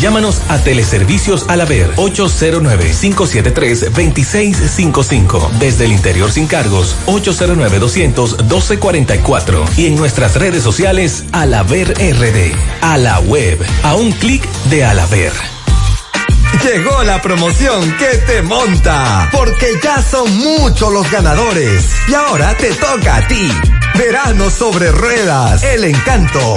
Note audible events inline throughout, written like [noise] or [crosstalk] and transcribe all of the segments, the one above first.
llámanos a Teleservicios Alaber 809-573-2655. Desde el interior sin cargos, 809-200-1244. Y en nuestras redes sociales, Alaber RD. A la web, a un clic de Alaber. Llegó la promoción que te monta, porque ya son muchos los ganadores. Y ahora te toca a ti. Verano sobre ruedas, el encanto.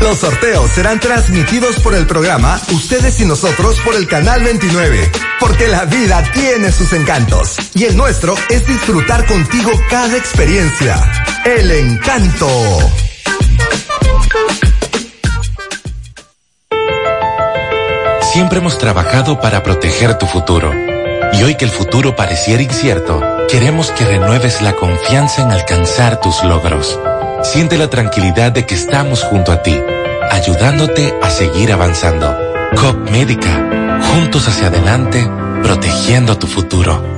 Los sorteos serán transmitidos por el programa Ustedes y Nosotros por el Canal 29, porque la vida tiene sus encantos y el nuestro es disfrutar contigo cada experiencia. El encanto. Siempre hemos trabajado para proteger tu futuro. Y hoy que el futuro pareciera incierto, queremos que renueves la confianza en alcanzar tus logros. Siente la tranquilidad de que estamos junto a ti, ayudándote a seguir avanzando. COP Médica, juntos hacia adelante, protegiendo tu futuro.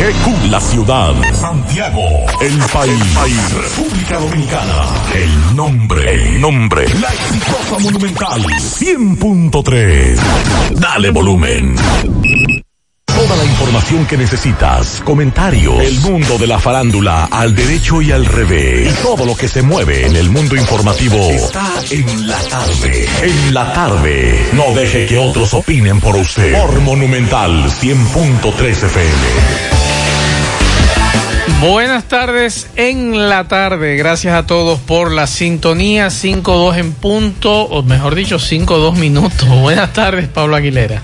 GQ, la ciudad. Santiago, el país. República Dominicana. El nombre. El nombre. La exitosa monumental. 100.3. Dale volumen. Toda la información que necesitas, comentarios, el mundo de la farándula al derecho y al revés, y todo lo que se mueve en el mundo informativo está en la tarde. En la tarde. No deje que otros opinen por usted. Por Monumental 100.3 FM. Buenas tardes en la tarde. Gracias a todos por la sintonía 5-2 en punto, o mejor dicho, 5-2 minutos. [laughs] Buenas tardes, Pablo Aguilera.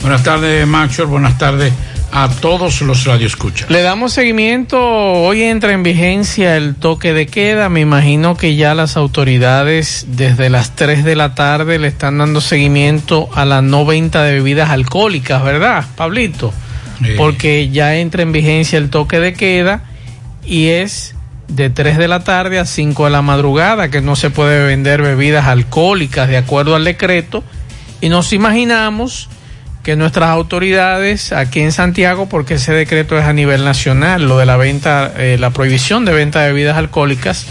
Buenas tardes, Macho. Buenas tardes a todos los radioescuchas. Le damos seguimiento. Hoy entra en vigencia el toque de queda. Me imagino que ya las autoridades desde las 3 de la tarde le están dando seguimiento a la no venta de bebidas alcohólicas, ¿verdad, Pablito? porque ya entra en vigencia el toque de queda y es de 3 de la tarde a 5 de la madrugada que no se puede vender bebidas alcohólicas de acuerdo al decreto y nos imaginamos que nuestras autoridades aquí en Santiago, porque ese decreto es a nivel nacional, lo de la venta, eh, la prohibición de venta de bebidas alcohólicas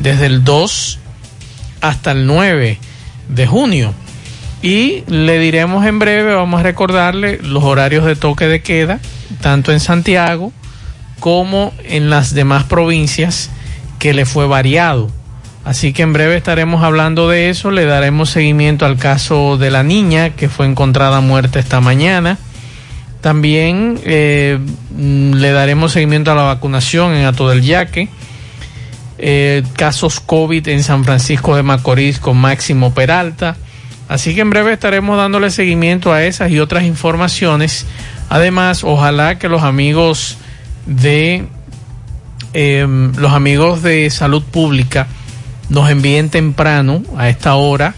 desde el 2 hasta el 9 de junio. Y le diremos en breve, vamos a recordarle los horarios de toque de queda, tanto en Santiago como en las demás provincias que le fue variado. Así que en breve estaremos hablando de eso, le daremos seguimiento al caso de la niña que fue encontrada muerta esta mañana. También eh, le daremos seguimiento a la vacunación en Ato del Yaque. Eh, casos COVID en San Francisco de Macorís con Máximo Peralta. Así que en breve estaremos dándole seguimiento a esas y otras informaciones. Además, ojalá que los amigos de em, los amigos de salud pública nos envíen temprano a esta hora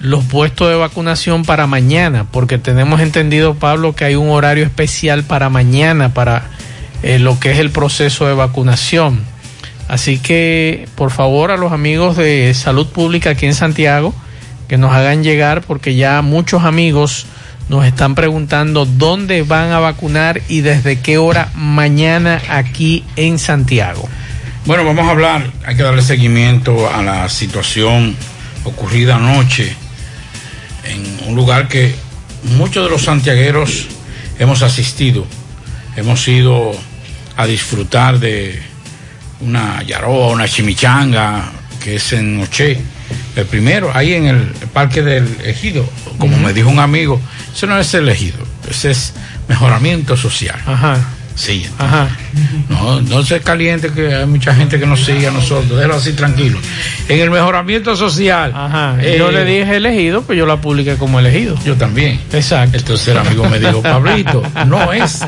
los puestos de vacunación para mañana, porque tenemos entendido, Pablo, que hay un horario especial para mañana para eh, lo que es el proceso de vacunación. Así que, por favor, a los amigos de salud pública aquí en Santiago, que nos hagan llegar porque ya muchos amigos nos están preguntando dónde van a vacunar y desde qué hora mañana aquí en Santiago. Bueno, vamos a hablar, hay que darle seguimiento a la situación ocurrida anoche en un lugar que muchos de los santiagueros hemos asistido, hemos ido a disfrutar de una yaroa, una chimichanga, que es en Noche, el primero, ahí en el Parque del Ejido, como me dijo un amigo, eso no es el Ejido, ese es mejoramiento social. Ajá. Sí, Ajá. No, no se caliente que hay mucha gente que nos sigue a nosotros, déjalo así tranquilo. En el mejoramiento social. Ajá. yo le dije elegido, pues yo la publiqué como elegido. Yo también. Exacto. Entonces el amigo me dijo, Pablito, no es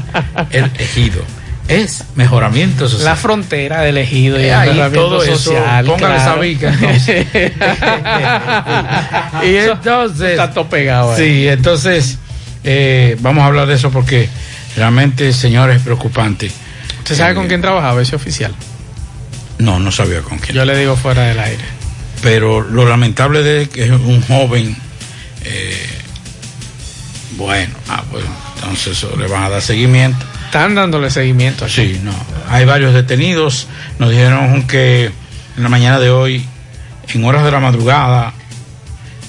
el ejido es mejoramiento social. La frontera del ejido y eh, ahí todo social. Eso, póngale esa bica entonces. [laughs] y [laughs] entonces. Está todo pegado. Sí, entonces eh, vamos a hablar de eso porque realmente, señores, es preocupante. ¿Usted sabe con eh, quién trabajaba ese oficial? No, no sabía con quién. Yo le digo fuera del aire. Pero lo lamentable de que es un joven. bueno, ah, pues entonces le van a dar seguimiento están dándole seguimiento. Sí, no. Hay varios detenidos. Nos dijeron que en la mañana de hoy, en horas de la madrugada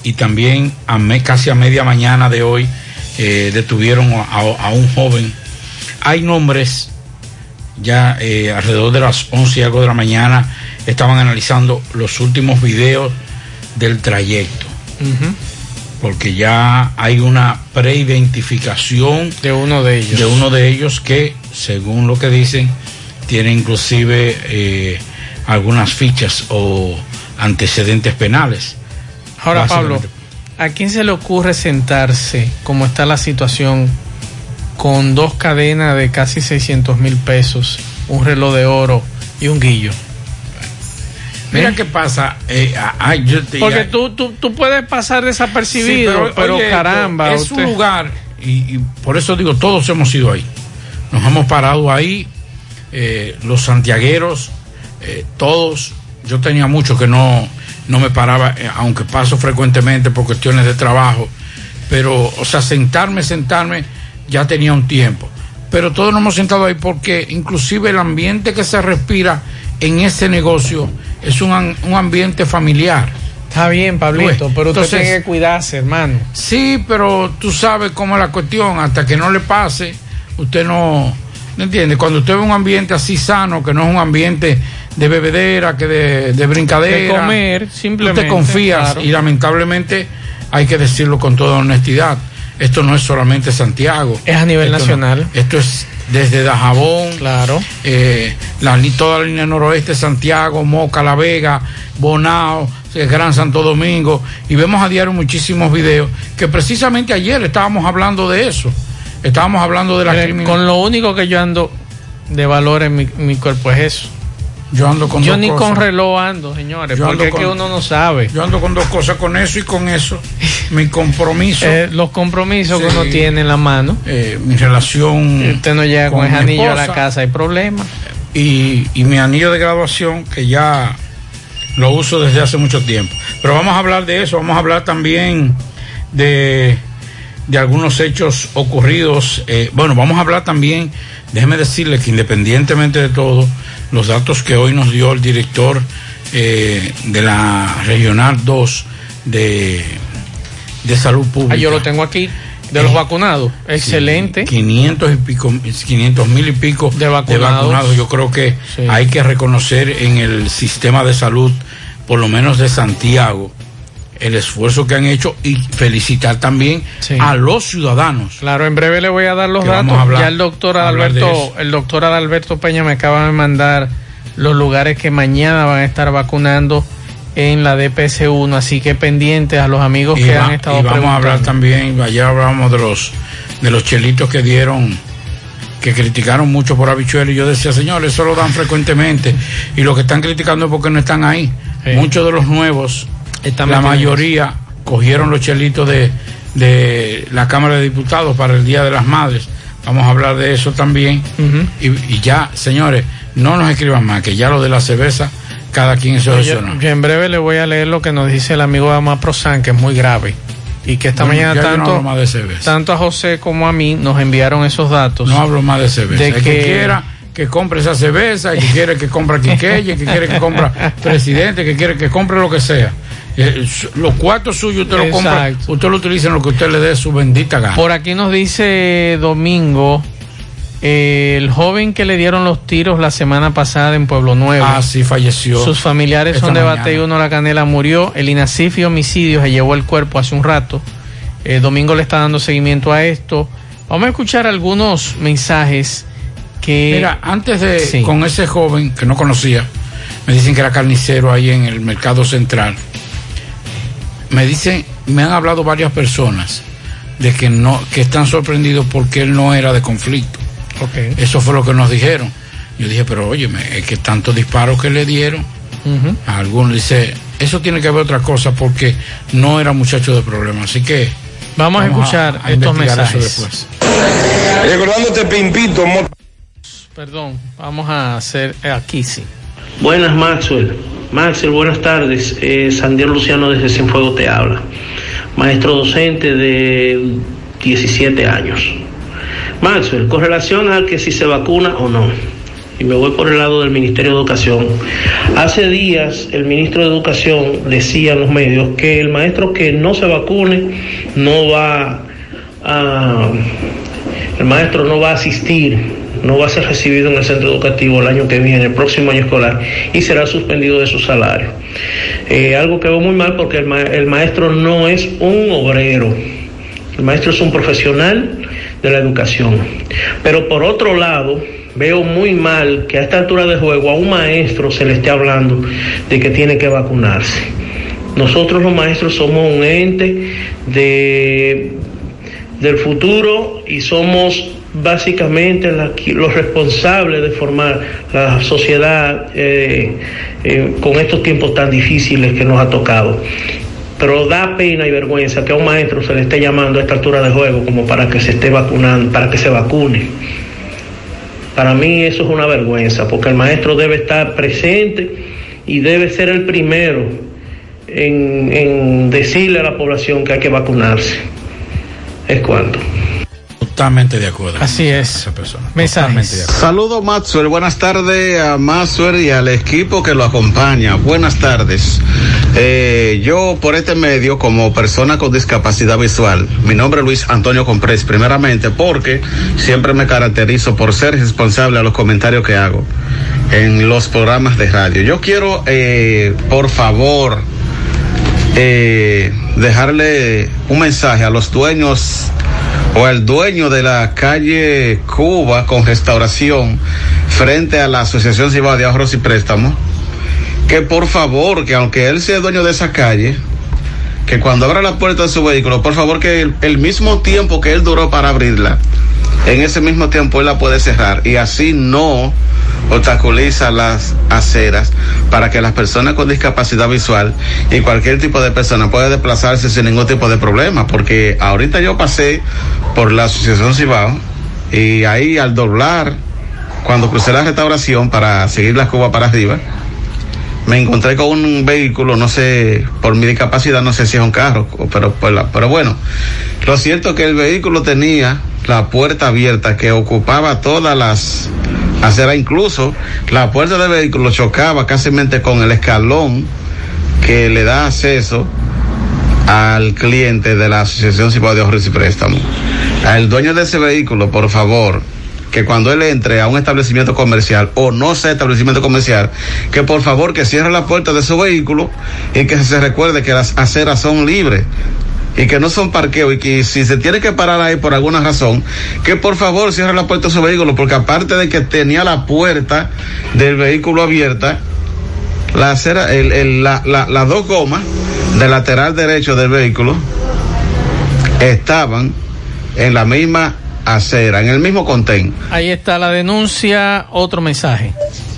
y también a casi a media mañana de hoy, eh, detuvieron a, un joven. Hay nombres, ya eh, alrededor de las 11 y algo de la mañana, estaban analizando los últimos videos del trayecto porque ya hay una preidentificación de uno de ellos. De uno de ellos que, según lo que dicen, tiene inclusive eh, algunas fichas o antecedentes penales. Ahora, Pablo, ¿a quién se le ocurre sentarse, como está la situación, con dos cadenas de casi 600 mil pesos, un reloj de oro y un guillo? Mira qué pasa. Eh, Porque tú, tú, tú, puedes pasar desapercibido, pero, caramba. Es un lugar, y, por eso digo, todos hemos ido ahí. Nos hemos parado ahí, eh, los santiagueros, eh, todos. Yo tenía mucho que no, no me paraba, aunque paso frecuentemente por cuestiones de trabajo. Pero, o sea, sentarme, sentarme, ya tenía un tiempo. Pero todos nos hemos sentado ahí porque inclusive el ambiente que se respira en ese negocio es un, un ambiente familiar. Está bien, Pablito, pero usted tiene que cuidarse, hermano. Sí, pero tú sabes cómo es la cuestión, hasta que no le pase, usted no, ¿me entiende? Cuando usted ve un ambiente así sano, que no es un ambiente de bebedera, que de, de brincadera, de comer, simplemente. Usted confía y lamentablemente hay que decirlo con toda honestidad. Esto no es solamente Santiago. Es a nivel nacional. esto es desde Dajabón, claro. Eh, la, toda la línea noroeste, Santiago, Moca, La Vega, Bonao, Gran Santo Domingo, y vemos a diario muchísimos videos, que precisamente ayer estábamos hablando de eso, estábamos hablando de la criminalidad. Con lo único que yo ando de valor en mi, mi cuerpo es eso. Yo ando con Yo ni con reloj ando, señores, porque es que uno no sabe. Yo ando con dos cosas, con eso y con eso. [laughs] mi compromiso. Eh, los compromisos que uno tiene en la mano. Eh, mi relación. Usted no llega con, ese anillo a la casa, hay problema. Y, y mi anillo de graduación, que ya lo uso desde hace mucho tiempo. Pero vamos a hablar de eso, vamos a hablar también de, de algunos hechos ocurridos. Eh, bueno, vamos a hablar también, déjeme decirle que independientemente de todo, los datos que hoy nos dio el director eh, de la Regional 2 de, de Salud Pública. Ah, yo lo tengo aquí. De los eh, vacunados, excelente. 500 y pico, 500 mil y pico de vacunados. Yo creo que hay que reconocer en el sistema de salud, por lo menos de Santiago, el esfuerzo que han hecho y felicitar también a los ciudadanos. Claro, en breve le voy a dar los datos. ya el doctor Adalberto, el doctor Adalberto Peña me acaba de mandar los lugares que mañana van a estar vacunando en la DPS 1, así que pendientes a los amigos que han estado y vamos a hablar también, ayer hablábamos de los de los chelitos que dieron que criticaron mucho por habichuelo y yo decía, señores, eso lo dan frecuentemente y lo que están criticando es porque no están ahí. Muchos de los nuevos la mayoría cogieron los chelitos de, de la Cámara de Diputados para el Día de las Madres. Vamos a hablar de eso también. y, ya, señores, no nos escriban más, que ya lo de la cerveza, cada quien se yo, yo, en breve le voy a leer lo que nos dice el amigo Amaprosan, que es muy grave. Y que esta mañana tanto, tanto a José como a mí nos enviaron esos datos. No hablo más de cerveza. De que, quiera que compre esa cerveza, que quiere que compre Quiqueye, que quiere que compre [laughs] presidente, que quiere que compre lo que sea. Eh, los cuartos suyos usted lo compra, usted lo utiliza en lo que usted le dé su bendita gana. Por aquí nos dice Domingo, eh, el joven que le dieron los tiros la semana pasada en Pueblo Nuevo. Ah, sí, falleció. Sus familiares son de Batey Uno La Canela, murió. El INACIF y homicidio se llevó el cuerpo hace un rato. Eh, Domingo le está dando seguimiento a esto. Vamos a escuchar algunos mensajes que... Mira, antes de... Con ese joven que no conocía, me dicen que era carnicero ahí en el mercado central me dicen, me han hablado varias personas de que no, que están sorprendidos porque él no era de conflicto. Eso fue lo que nos dijeron. Yo dije, pero oye, es que tantos disparos que le dieron, a algunos dice, eso tiene que ver otra cosa porque no era muchacho de problema. Así que vamos, a escuchar estos mensajes. después. Recordándote, Pimpito. Perdón, vamos a hacer aquí sí. Buenas, Maxwell. Maxel, buenas tardes. Eh, Luciano desde Cienfuegos te habla. Maestro docente de 17 años. Maxwell, con relación a que si se vacuna o no, y me voy por el lado del Ministerio de Educación. Hace días el ministro de Educación decía en los medios que el maestro que no se vacune no va a... El maestro no va a asistir no va a ser recibido en el centro educativo el año que viene, el próximo año escolar, y será suspendido de su salario. Eh, algo que veo muy mal porque el, maestro no es un obrero, el maestro es un profesional de la educación. Pero por otro lado, veo muy mal que a esta altura de juego a un maestro se le esté hablando de que tiene que vacunarse. Nosotros los maestros somos un ente de, del futuro y somos básicamente los responsables de formar la sociedad eh, eh, con estos tiempos tan difíciles que nos ha tocado. Pero da pena y vergüenza que a un maestro se le esté llamando a esta altura de juego como para que se esté vacunando, para que se vacune. Para mí eso es una vergüenza, porque el maestro debe estar presente y debe ser el primero en, en decirle a la población que hay que vacunarse. Es cuanto. Totalmente de acuerdo. Así es. Esa persona. Mensajes. Saludos, Maxwell. Buenas tardes a Maxwell y al equipo que lo acompaña. Buenas tardes. Eh, yo, por este medio, como persona con discapacidad visual, mi nombre es Luis Antonio Comprés, primeramente porque siempre me caracterizo por ser responsable a los comentarios que hago en los programas de radio. Yo quiero, eh, por favor, eh, dejarle un mensaje a los dueños o el dueño de la calle Cuba con restauración frente a la Asociación Cibao de Ahorros y Préstamos, que por favor, que aunque él sea dueño de esa calle, que cuando abra la puerta de su vehículo, por favor que el, mismo tiempo que él duró para abrirla, en ese mismo tiempo él la puede cerrar y así no obstaculiza las aceras para que las personas con discapacidad visual y cualquier tipo de persona pueda desplazarse sin ningún tipo de problema. Porque ahorita yo pasé por la Asociación Cibao y ahí al doblar, cuando crucé la restauración para seguir la cuba para arriba, me encontré con un vehículo, no sé, por mi discapacidad, no sé si es un carro, pero, pero bueno, lo cierto es que el vehículo tenía la puerta abierta que ocupaba todas las aceras, incluso la puerta del vehículo chocaba casi con el escalón que le da acceso al cliente de la Asociación Cibao de Ahorros y Préstamos. Al dueño de ese vehículo, por favor, que cuando él entre a un establecimiento comercial o no sea establecimiento comercial, que por favor que cierre la puerta de su vehículo y que se recuerde que las aceras son libres y que no son parqueos y que si se tiene que parar ahí por alguna razón, que por favor cierre la puerta de su vehículo, porque aparte de que tenía la puerta del vehículo abierta, la acera, el, la, las dos gomas del lateral derecho del vehículo estaban en la misma acera, en el mismo contén. Ahí está la denuncia, otro mensaje.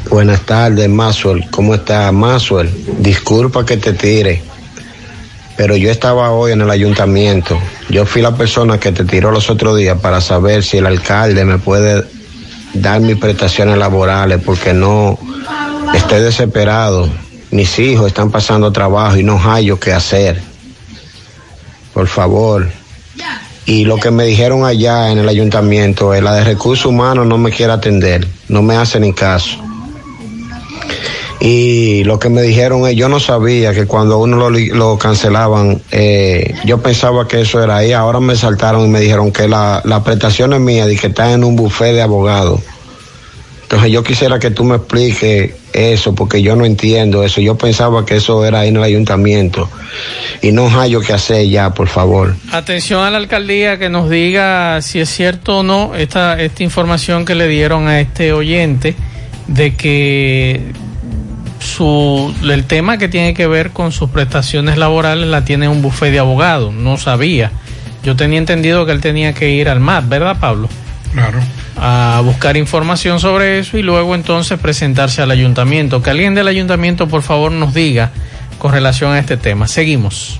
Buenas tardes, Maswell. ¿Cómo está, Maswell? Disculpa que te tire pero yo estaba hoy en el ayuntamiento. Yo fui la persona que te tiró los otros días para saber si el alcalde me puede dar mis prestaciones laborales porque no estoy desesperado. Mis hijos están pasando trabajo y no hay yo qué hacer. Por favor. y lo que me dijeron allá en el ayuntamiento es la de recursos humanos no me quiere atender, no me hace ni caso. Y lo que me dijeron es, yo no sabía que cuando uno lo, lo cancelaban, eh, yo pensaba que eso era ahí, ahora me saltaron y me dijeron que la, la prestación es mía que está en un buffet de abogados. Entonces yo quisiera que tú me expliques eso, porque yo no entiendo eso. Yo pensaba que eso era ahí en el ayuntamiento. Y no hay que hacer ya, por favor. Atención a la alcaldía que nos diga si es cierto o no esta, esta información que le dieron a este oyente de que su, el tema que tiene que ver con sus prestaciones laborales la tiene un bufete de abogados. No sabía. Yo tenía entendido que él tenía que ir al MAT, ¿verdad, Pablo? Claro. A buscar información sobre eso y luego entonces presentarse al ayuntamiento. Que alguien del ayuntamiento, por favor, nos diga con relación a este tema. Seguimos.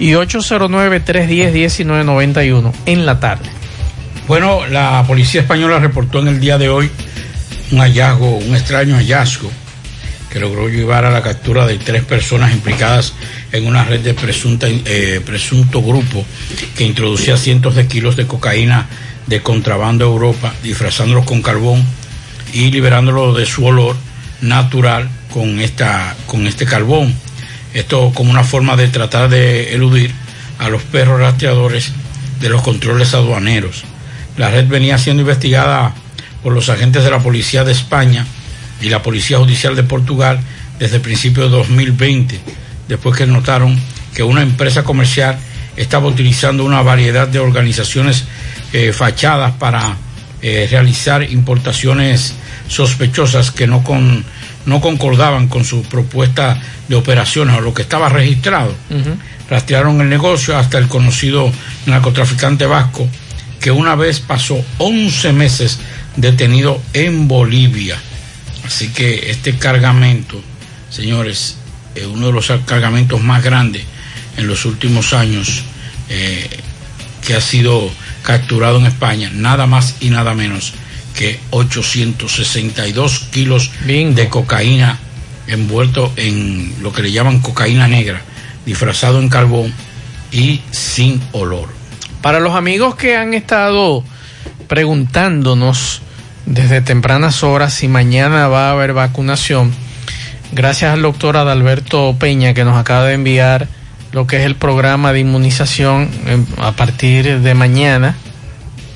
y 809-310-1991 en la tarde. Bueno, la policía española reportó en el día de hoy un hallazgo, un extraño hallazgo que logró llevar a la captura de tres personas implicadas en una red de presunta, eh, presunto grupo que introducía cientos de kilos de cocaína de contrabando a Europa, disfrazándolos con carbón y liberándolos de su olor natural con, esta, con este carbón. Esto como una forma de tratar de eludir a los perros rastreadores de los controles aduaneros. La red venía siendo investigada por los agentes de la Policía de España y la Policía Judicial de Portugal desde el principio de 2020, después que notaron que una empresa comercial estaba utilizando una variedad de organizaciones eh, fachadas para eh, realizar importaciones sospechosas que no, con, no concordaban con su propuesta de operaciones o lo que estaba registrado. Rastrearon el negocio hasta el conocido narcotraficante vasco, que una vez pasó 11 meses detenido en Bolivia. Así que este cargamento, señores, es uno de los cargamentos más grandes en los últimos años eh, que ha sido capturado en España, nada más y nada menos que 862 kilos de cocaína envuelto en lo que le llaman cocaína negra, disfrazado en carbón y sin olor. Para los amigos que han estado preguntándonos desde tempranas horas si mañana va a haber vacunación, gracias al doctor Adalberto Peña que nos acaba de enviar lo que es el programa de inmunización a partir de mañana.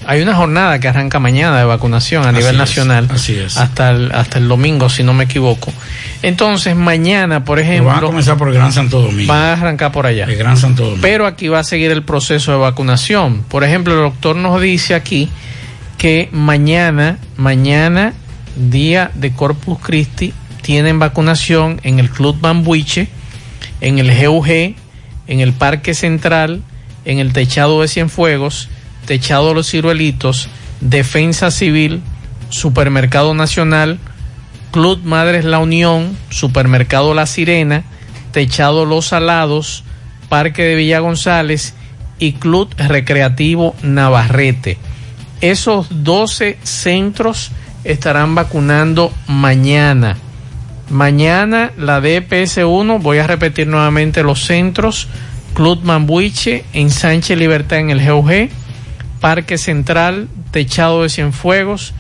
Hay una jornada que arranca mañana de vacunación a nivel nacional. Así es. Hasta el, hasta el domingo, si no me equivoco. Entonces, mañana, por ejemplo. van a comenzar por el Gran Santo Domingo. Van a arrancar por allá. El Gran Santo Domingo. Pero aquí va a seguir el proceso de vacunación. Por ejemplo, el doctor nos dice aquí que mañana, mañana, día de Corpus Christi, tienen vacunación en el Club Bambuiche, en el GUG, en el Parque Central, en el Techado de Cienfuegos, Techado los Ciruelitos, Defensa Civil, Supermercado Nacional, Club Madres La Unión, Supermercado La Sirena, Techado Los Salados, Parque de Villa González y Club Recreativo Navarrete. Esos 12 centros estarán vacunando mañana. Mañana la DPS1, voy a repetir nuevamente los centros, Club Mambuiche, en Sánchez Libertad en el GOG, Parque Central, Techado de Cienfuegos,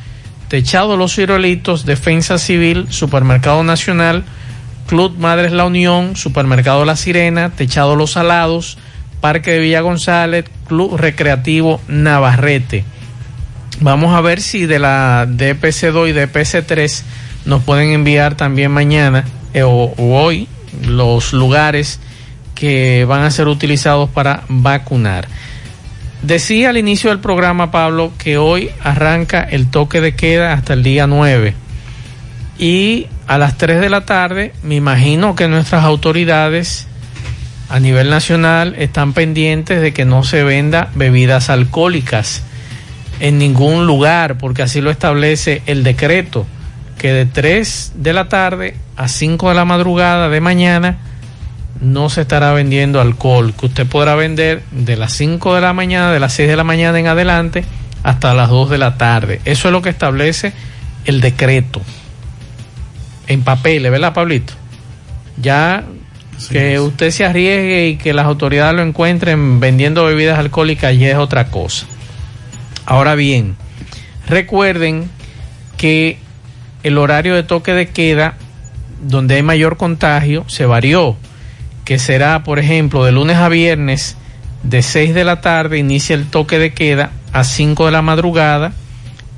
Techado Los Ciruelitos, Defensa Civil, Supermercado Nacional, Club Madres La Unión, Supermercado La Sirena, Techado Los Salados, Parque de Villa González, Club Recreativo Navarrete. Vamos a ver si de la DPC2 y DPC3 nos pueden enviar también mañana eh, o, hoy los lugares que van a ser utilizados para vacunar. Decía al inicio del programa, Pablo, que hoy arranca el toque de queda hasta el día 9. Y a las 3 de la tarde, me imagino que nuestras autoridades a nivel nacional están pendientes de que no se venda bebidas alcohólicas en ningún lugar, porque así lo establece el decreto que de 3 de la tarde a 5 de la madrugada de mañana no se estará vendiendo alcohol, que usted podrá vender de las 5 de la mañana, de las 6 de la mañana en adelante, hasta las 2 de la tarde. Eso es lo que establece el decreto. En papel, ¿verdad, Pablito? Ya que usted se arriesgue y que las autoridades lo encuentren vendiendo bebidas alcohólicas ya es otra cosa. Ahora bien, recuerden que el horario de toque de queda, donde hay mayor contagio, se varió, que será, por ejemplo, de lunes a viernes, de 6 de la tarde inicia el toque de queda a 5 de la madrugada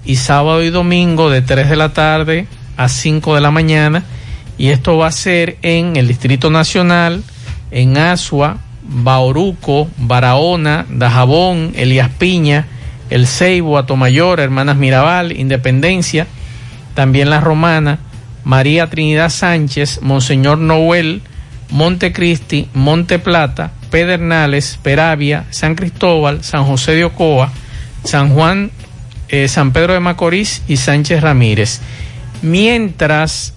y sábado y domingo de 3 de la tarde a 5 de la mañana. Y esto va a ser en el Distrito Nacional, en Asua, Bauruco, Barahona, Dajabón, Elías Piña, El Ceibo, Atomayor, Hermanas Mirabal, Independencia, también La Romana, María Trinidad Sánchez, Monseñor Noel, Montecristi, Monte Plata, Pedernales, Peravia, San Cristóbal, San José de Ocoa, San Juan, eh, San Pedro de Macorís y Sánchez Ramírez. Mientras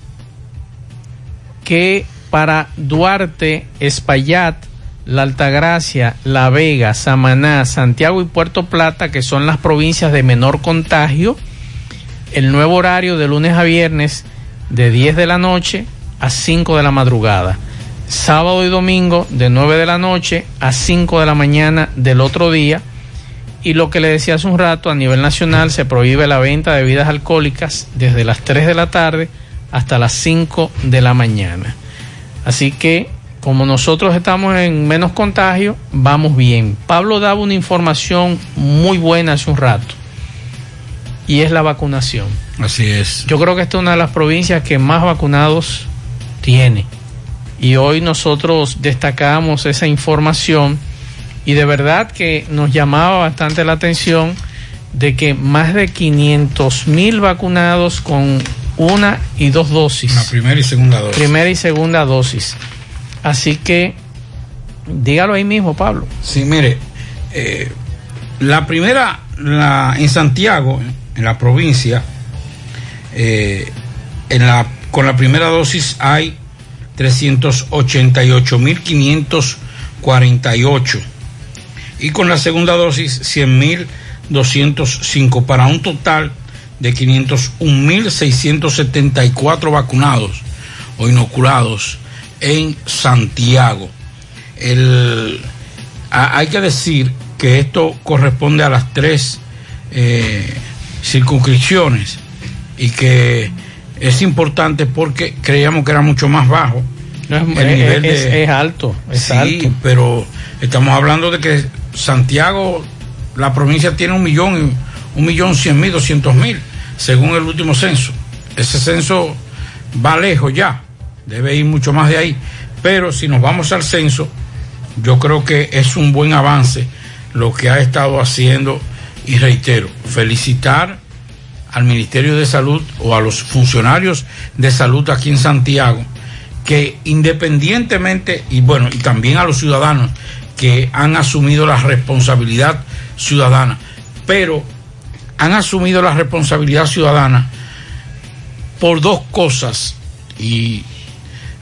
que para Duarte, Espaillat, La Altagracia, La Vega, Samaná, Santiago y Puerto Plata, que son las provincias de menor contagio, el nuevo horario de lunes a viernes de 10 de la noche a 5 de la madrugada. Sábado y domingo de 9 de la noche a 5 de la mañana del otro día. Y lo que le decía hace un rato, a nivel nacional se prohíbe la venta de bebidas alcohólicas desde las 3 de la tarde hasta las 5 de la mañana. Así que como nosotros estamos en menos contagio, vamos bien. Pablo daba una información muy buena hace un rato y es la vacunación. Así es. Yo creo que esta es una de las provincias que más vacunados tiene. Y hoy nosotros destacamos esa información y de verdad que nos llamaba bastante la atención de que más de 500 mil vacunados con una y dos dosis. La primera y segunda dosis. Primera y segunda dosis. Así que dígalo ahí mismo, Pablo. Sí, mire, eh, la primera, la, en Santiago, en la provincia, eh, en la, con la primera dosis hay 388.548 y con la segunda dosis 100.205 para un total de 501.674 vacunados o inoculados en Santiago. El, hay que decir que esto corresponde a las tres eh, circunscripciones y que es importante porque creíamos que era mucho más bajo. No, el es, nivel es, de, es, alto, es sí, alto. pero estamos hablando de que Santiago, la provincia tiene un millón, un millón cien mil, doscientos mil, según el último censo. Ese censo va lejos ya, debe ir mucho más de ahí. Pero si nos vamos al censo, yo creo que es un buen avance lo que ha estado haciendo y reitero, felicitar al Ministerio de Salud o a los funcionarios de salud aquí en Santiago, que independientemente, y bueno, y también a los ciudadanos que han asumido la responsabilidad ciudadana, pero han asumido la responsabilidad ciudadana por dos cosas, y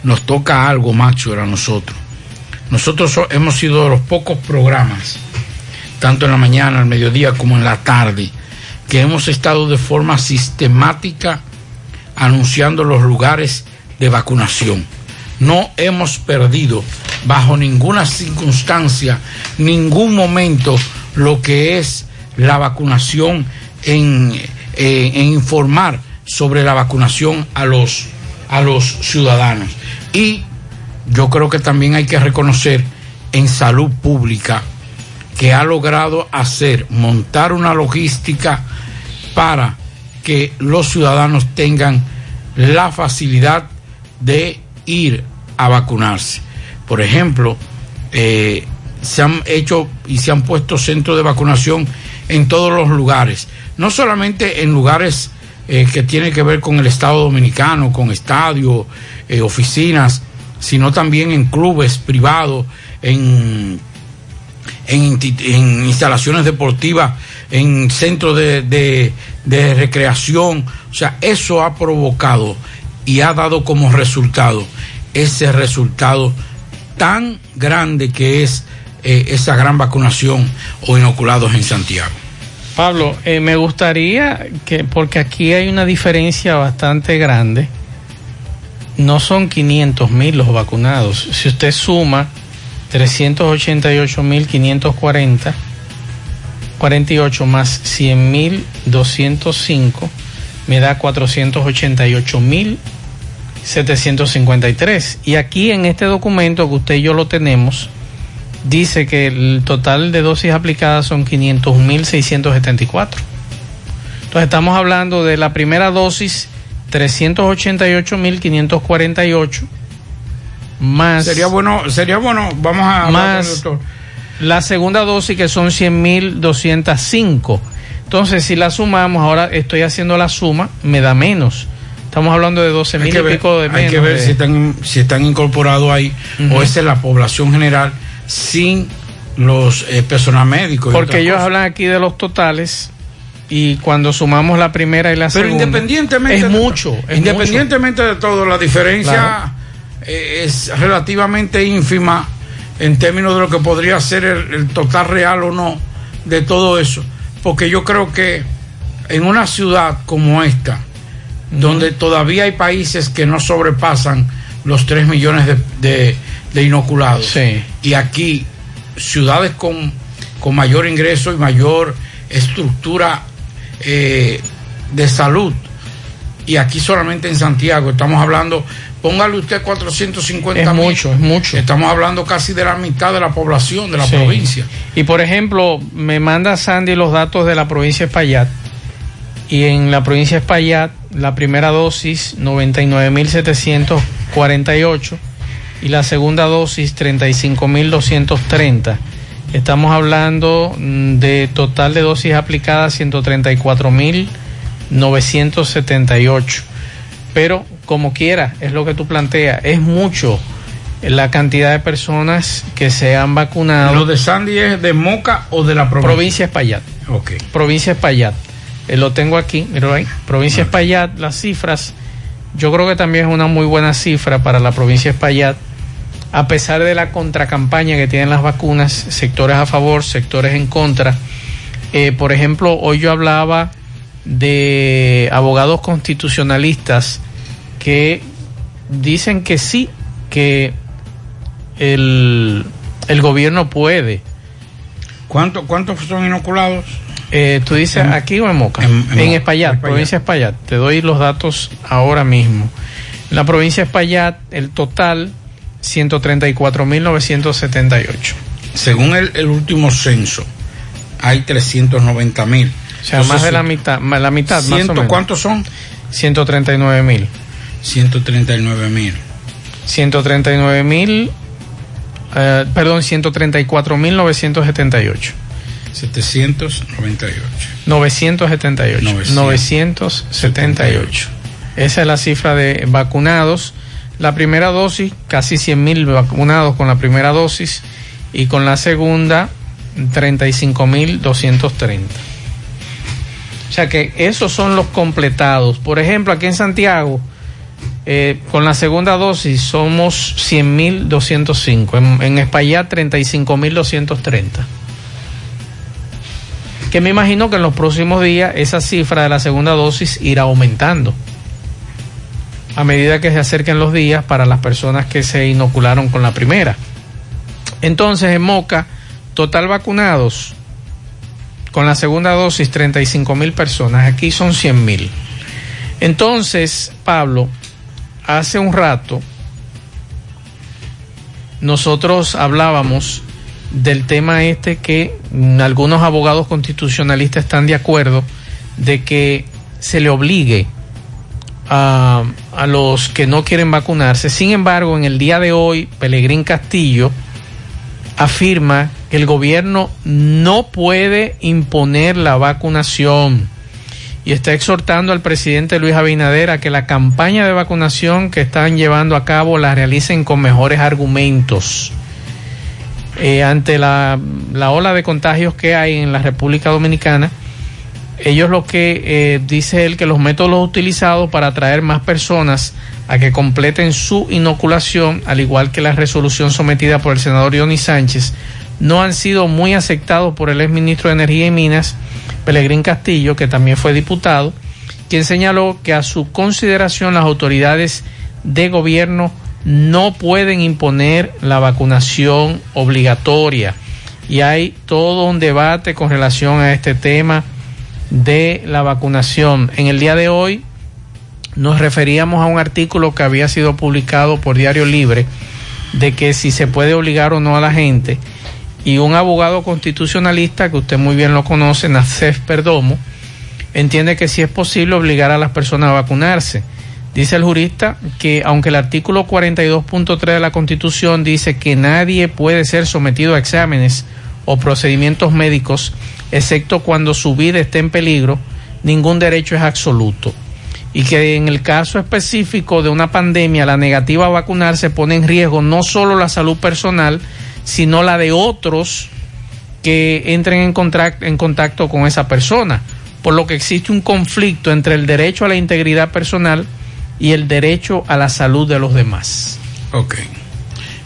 nos toca algo, macho, a nosotros. Nosotros hemos sido de los pocos programas, tanto en la mañana, al mediodía, como en la tarde, que hemos estado de forma sistemática anunciando los lugares de vacunación. No hemos perdido bajo ninguna circunstancia, ningún momento, lo que es la vacunación en, eh, en informar sobre la vacunación a los, a los ciudadanos. Y yo creo que también hay que reconocer en salud pública que ha logrado hacer, montar una logística para que los ciudadanos tengan la facilidad de ir a vacunarse. Por ejemplo, eh, se han hecho y se han puesto centros de vacunación en todos los lugares, no solamente en lugares eh, que tienen que ver con el Estado Dominicano, con estadios, eh, oficinas, sino también en clubes privados, en, en, en instalaciones deportivas, en centros de, de, de, recreación. O sea, eso ha provocado y ha dado como resultado ese resultado tan grande que es eh, esa gran vacunación o inoculados en Santiago. Pablo, eh, me gustaría que, porque aquí hay una diferencia bastante grande, no son 500 mil los vacunados. Si usted suma 388 mil 540, 48 más 100 mil 205, me da 488 mil 753. Y aquí en este documento que usted y yo lo tenemos, dice que el total de dosis aplicadas son 500 mil 674. Entonces estamos hablando de la primera dosis 388.548 más sería bueno sería bueno vamos a más la segunda dosis que son 100.205 entonces si la sumamos ahora estoy haciendo la suma me da menos estamos hablando de 12 mil y ver, pico de menos hay que ver de... si están si están incorporados ahí uh -huh. o esa es la población general sin los eh, personal médicos porque ellos hablan aquí de los totales y cuando sumamos la primera y la pero segunda independientemente es de mucho es independientemente mucho. de todo la diferencia claro. eh, es relativamente ínfima en términos de lo que podría ser el, el, total real o no de todo eso porque yo creo que en una ciudad como esta, donde todavía hay países que no sobrepasan los 3 millones de, de- de inoculados. Y aquí, ciudades con, con mayor ingreso y mayor estructura eh, de salud. Y aquí solamente en Santiago estamos hablando, póngale usted 450 Es mil. mucho, es mucho. Estamos hablando casi de la mitad de la población de la Sí. provincia. Y por ejemplo, me manda Sandy los datos de la provincia de Espaillat. Y en la provincia de Espaillat, la primera dosis 99.748 y la segunda dosis 35.230. Estamos hablando mm, de total de dosis aplicadas 134.978. Pero como quiera, es lo que tú planteas, es mucho la cantidad de personas que se han vacunado. ¿Lo de Sandy es de Moca o de la provincia? Provincia Espaillat. Ok. Provincia Espaillat. Eh, lo tengo aquí, míralo ahí. Provincia Espaillat, las cifras, yo creo que también es una muy buena cifra para la provincia Espaillat, a pesar de la contracampaña que tienen las vacunas, sectores a favor, sectores en contra. Eh, por ejemplo, hoy yo hablaba de abogados constitucionalistas que dicen que sí, que el, el gobierno puede. ¿Cuánto, ¿Cuántos son inoculados? Eh, tú dices En- aquí o en Moca. en- En, Espaillat, Espaillat. provincia de Espaillat. Te doy los datos ahora mismo. En la provincia de Espaillat, el total 134.978. Según el, el último censo, hay 390 mil. O sea, más de la mitad, más la mitad, más o ¿Ciento menos. cuántos son? 139.000. 139 mil. 139.000, eh, perdón, 134.978. 798. 978. 978. Esa es la cifra de vacunados. La primera dosis, casi 100.000 vacunados con la primera dosis y con la segunda, 35.230. O sea que esos son los completados. Por ejemplo, aquí en Santiago, eh, con la segunda dosis somos 100.205. En, en Espaillat, 35.230 que me imagino que en los próximos días esa cifra de la segunda dosis irá aumentando a medida que se acerquen los días para las personas que se inocularon con la primera. Entonces, en Moca, total vacunados con la segunda dosis 35 mil personas, aquí son 100 mil. Entonces, Pablo, hace un rato nosotros hablábamos del tema este que algunos abogados constitucionalistas están de acuerdo de que se le obligue a, a los que no quieren vacunarse. Sin embargo, en el día de hoy, Pelegrín Castillo afirma que el gobierno no puede imponer la vacunación y está exhortando al presidente Luis Abinader a que la campaña de vacunación que están llevando a cabo la realicen con mejores argumentos. Eh, ante la, la ola de contagios que hay en la República Dominicana, ellos lo que eh, dice él que los métodos utilizados para atraer más personas a que completen su inoculación, al igual que la resolución sometida por el senador Johnny Sánchez, no han sido muy aceptados por el exministro de Energía y Minas, Pelegrín Castillo, que también fue diputado, quien señaló que a su consideración las autoridades de gobierno no pueden imponer la vacunación obligatoria. Y hay todo un debate con relación a este tema de la vacunación. En el día de hoy nos referíamos a un artículo que había sido publicado por Diario Libre de que si se puede obligar o no a la gente y un abogado constitucionalista que usted muy bien lo conoce, Nacef Perdomo, entiende que sí es posible obligar a las personas a vacunarse. Dice el jurista que aunque el artículo 42.3 de la Constitución dice que nadie puede ser sometido a exámenes o procedimientos médicos, excepto cuando su vida esté en peligro, ningún derecho es absoluto. Y que en el caso específico de una pandemia, la negativa a vacunarse pone en riesgo no solo la salud personal, sino la de otros que entren en contacto, en contacto con esa persona. Por lo que existe un conflicto entre el derecho a la integridad personal y el derecho a la salud de los demás. Ok,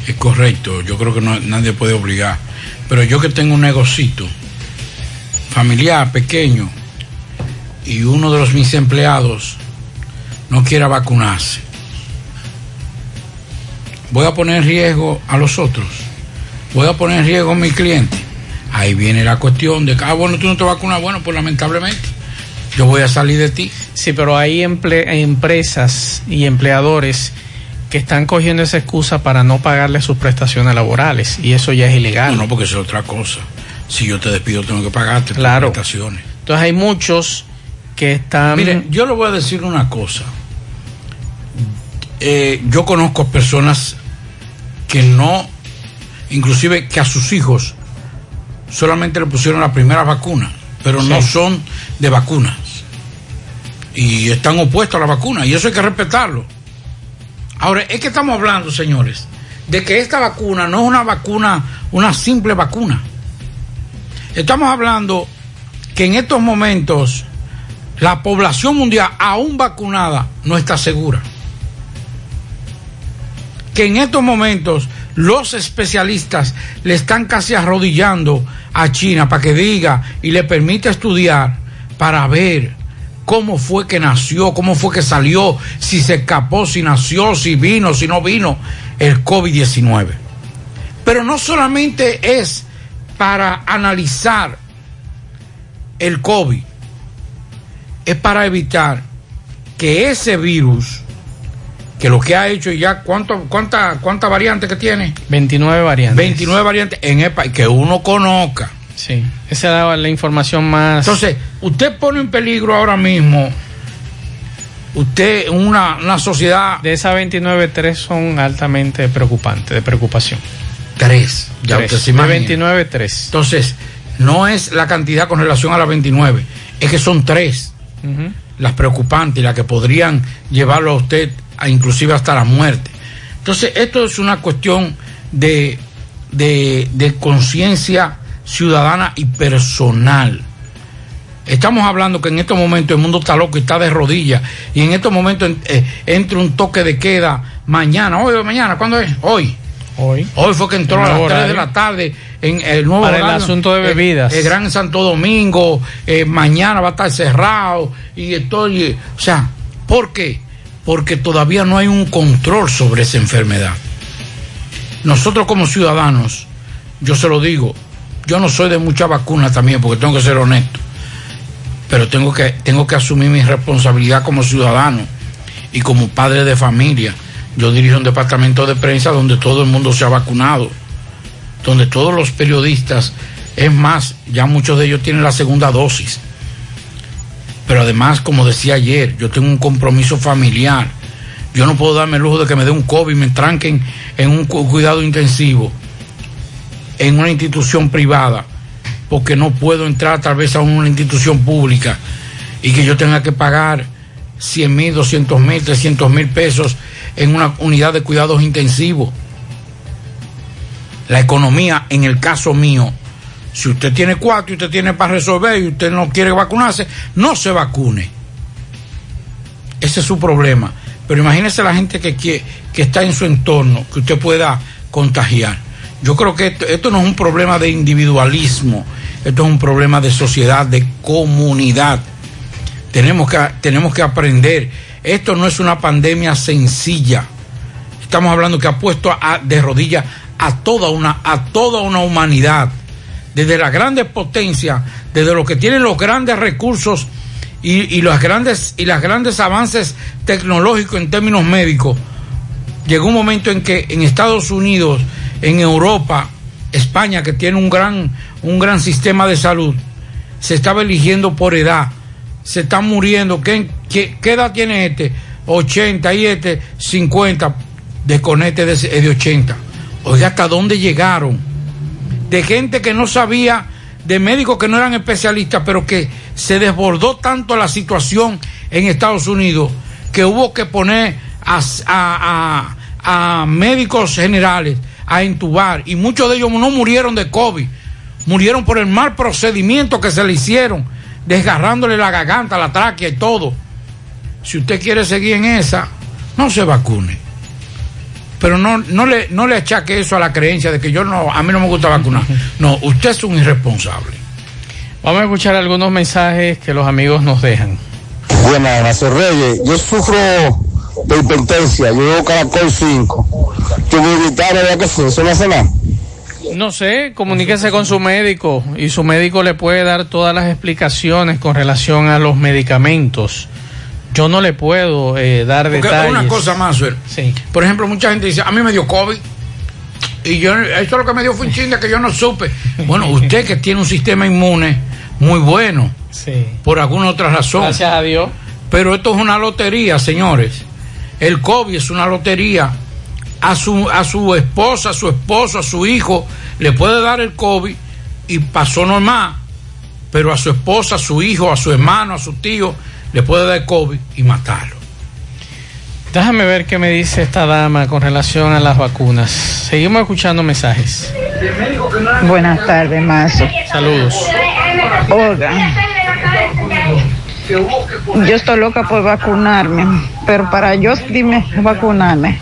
es correcto, yo creo que nadie puede obligar, pero yo que tengo un negocito familiar, pequeño, y uno de los mis empleados no quiera vacunarse, voy a poner en riesgo a los otros, voy a poner en riesgo a mi cliente. Ahí viene la cuestión de que, ah, bueno, tú no te vacunas, bueno, pues lamentablemente yo voy a salir de ti. Sí, pero hay empresas y empleadores que están cogiendo esa excusa para no pagarle sus prestaciones laborales y eso ya es ilegal. No, no, porque eso es otra cosa. Si yo te despido, tengo que pagarte claro. tus prestaciones. Entonces hay muchos que están... Miren, yo le voy a decir una cosa. Eh, yo conozco personas que no, inclusive que a sus hijos solamente le pusieron la primera vacuna, pero no son de vacunas. Y están opuestos a la vacuna, y eso hay que respetarlo. Ahora, es que estamos hablando, señores, de que esta vacuna no es una vacuna, una simple vacuna. Estamos hablando que en estos momentos la población mundial aún vacunada no está segura. Que en estos momentos los especialistas le están casi arrodillando a China para que diga y le permita estudiar para ver cómo fue que nació, cómo fue que salió, si se escapó, si nació, si vino, si no vino el COVID-19. Pero no solamente es para analizar el COVID, es para evitar que ese virus, que lo que ha hecho ya, ¿cuánto, cuánta, ¿cuántas variantes que tiene? 29 variantes. 29 variantes en el país, que uno conozca. Sí, esa es la información más... Entonces, usted pone en peligro ahora mismo, usted, una, una sociedad... De esas 29, tres son altamente preocupantes, de preocupación. Tres, ya Tres. usted se De imagina. 29, tres. Entonces, no es la cantidad con relación a las 29, es que son tres las preocupantes y las que podrían llevarlo a usted inclusive hasta la muerte. Entonces, esto es una cuestión de, de, de conciencia ciudadana y personal. Estamos hablando que en estos momentos el mundo está loco y está de rodillas. Y en estos momentos en- eh, entra un toque de queda mañana. Hoy o mañana, ¿cuándo es? Hoy. Hoy. Hoy fue que entró a las nuevo 3 de horario. la tarde en el nuevo Para el horario. asunto de Eh, bebidas. El, Gran Santo Domingo, eh, mañana va a estar cerrado. Y estoy, o sea, ¿por qué? Porque todavía no hay un control sobre esa enfermedad. Nosotros como ciudadanos, yo se lo digo, yo no soy de mucha vacuna también, porque tengo que ser honesto, pero tengo que, tengo que asumir mi responsabilidad como ciudadano y como padre de familia. Yo dirijo un departamento de prensa donde todo el mundo se ha vacunado, donde todos los periodistas, es más, ya muchos de ellos tienen la segunda dosis. Pero además, como decía ayer, yo tengo un compromiso familiar. Yo no puedo darme el lujo de que me dé un COVID y me tranquen en un cu- cuidado intensivo en una institución privada, porque no puedo entrar tal vez a una institución pública y que yo tenga que pagar 100 mil, 200 mil, 300 mil pesos en una unidad de cuidados intensivos. La economía, en el caso mío, si usted tiene cuatro y usted tiene para resolver y usted no quiere vacunarse, no se vacune. Ese es su problema. Pero imagínese la gente que, que, que está en su entorno, que usted pueda contagiar. Yo creo que esto, esto no es un problema de individualismo, esto es un problema de sociedad, de comunidad. Tenemos que, tenemos que aprender. Esto no es una pandemia sencilla. Estamos hablando que ha puesto a- de rodillas a toda una, a toda una humanidad. Desde las grandes potencias, desde los que tienen los grandes recursos y, y los grandes, y los grandes avances tecnológicos en términos médicos. Llegó un momento en que en Estados Unidos, en Europa, España, que tiene un gran, un gran sistema de salud, se estaba eligiendo por edad. Se están muriendo. ¿Qué, qué, qué edad tiene este? 80 y este 50. Desconecte de, de 80. Oiga, ¿hasta dónde llegaron? De gente que no sabía, de médicos que no eran especialistas, pero que se desbordó tanto la situación en Estados Unidos que hubo que poner a, a- a- médicos generales a entubar y muchos de ellos no murieron de COVID, murieron por el mal procedimiento que se le hicieron, desgarrándole la garganta, la tráquea y todo. Si usted quiere seguir en esa, no se vacune. Pero no, no, le, no le achaque eso a la creencia de que yo no, a mí no me gusta vacunar. No, usted es un irresponsable. Vamos a escuchar algunos mensajes que los amigos nos dejan. Buenas, Nacer Reyes. Yo sufro de hipertensia. Yo llevo Caracol 5. ¿Tú me invitaron a que sí? ¿Eso no hace nada? No sé, comuníquese con su médico y su médico le puede dar todas las explicaciones con relación a los medicamentos. Yo no le puedo eh, dar Porque detalles. una cosa más. Sí. Por ejemplo, mucha gente dice, a mí me dio COVID. Y yo, eso lo que me dio fue un chinga que yo no supe. Bueno, [laughs] usted que tiene un sistema inmune muy bueno, Sí. por alguna otra razón. Gracias a Dios. Pero esto es una lotería, señores. El COVID es una lotería. A su, a su esposa, a su esposo, a su hijo, le puede dar el COVID y pasó normal. Pero a su esposa, a su hijo, a su hermano, a su tío, le puede dar COVID y matarlo. Déjame ver qué me dice esta dama con relación a las vacunas. Seguimos escuchando mensajes. Buenas tardes, Mazo. Saludos. Oiga, yo estoy loca por vacunarme, pero para yo dime vacunarme,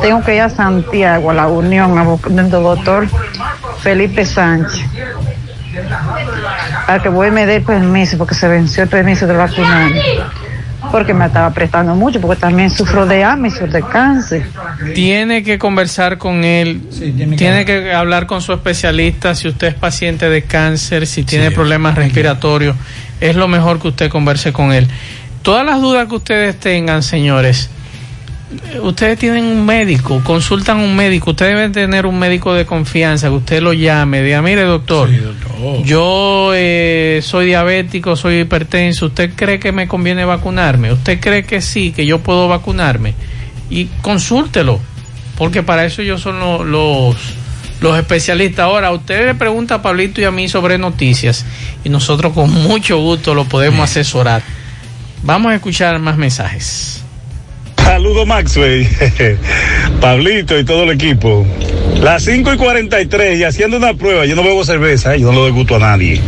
tengo que ir a Santiago, a la Unión, a al doctor Felipe Sánchez, para que voy y me dé permiso, porque se venció el permiso de vacunarme, porque me estaba prestando mucho, porque también sufro de AMIS, de cáncer. Tiene que conversar con él, tiene, que... hablar con su especialista si usted es paciente de cáncer, si tiene problemas respiratorios, es lo mejor que usted converse con él. Todas las dudas que ustedes tengan, señores, ustedes tienen un médico, consultan un médico, ustedes deben tener un médico de confianza, que usted lo llame, diga, mire doctor, yo eh, soy diabético, soy hipertenso, ¿usted cree que me conviene vacunarme? ¿Usted cree que sí, que yo puedo vacunarme? Y consúltelo, porque para eso ellos son lo- los, los especialistas. Ahora, usted le pregunta a Pablito y a mí sobre noticias y nosotros con mucho gusto lo podemos asesorar. Vamos a escuchar más mensajes. Saludos Maxwell, [laughs] Pablito y todo el equipo. Las 5 y 43 y haciendo una prueba, yo no bebo cerveza, ¿eh? yo no le doy gusto a nadie.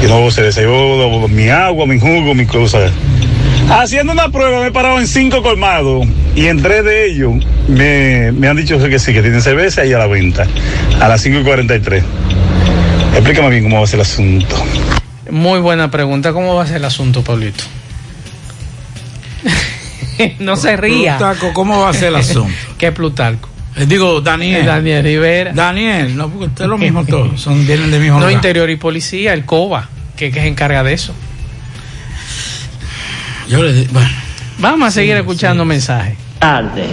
Yo no bebo cerveza, yo bebo mi agua, mi jugo, mi cosa. Haciendo una prueba me he parado en cinco colmados y en tres de ellos me, me han dicho que sí, que tienen cerveza y a la venta. A las 5 y 43. Explícame bien cómo va a ser el asunto. Muy buena pregunta. ¿Cómo va a ser el asunto, Pablito? [laughs] no se ría. Plutarco, ¿cómo va a ser el [laughs] asunto? ¿Qué Plutarco? Eh, digo, Daniel. Daniel Rivera. Daniel, no, porque usted es lo mismo todo. [laughs] Son, vienen del mismo No, lugar. Interior y Policía, el COBA, que, que se encarga de eso. Yo le bueno. Vamos a seguir escuchando mensajes. tarde,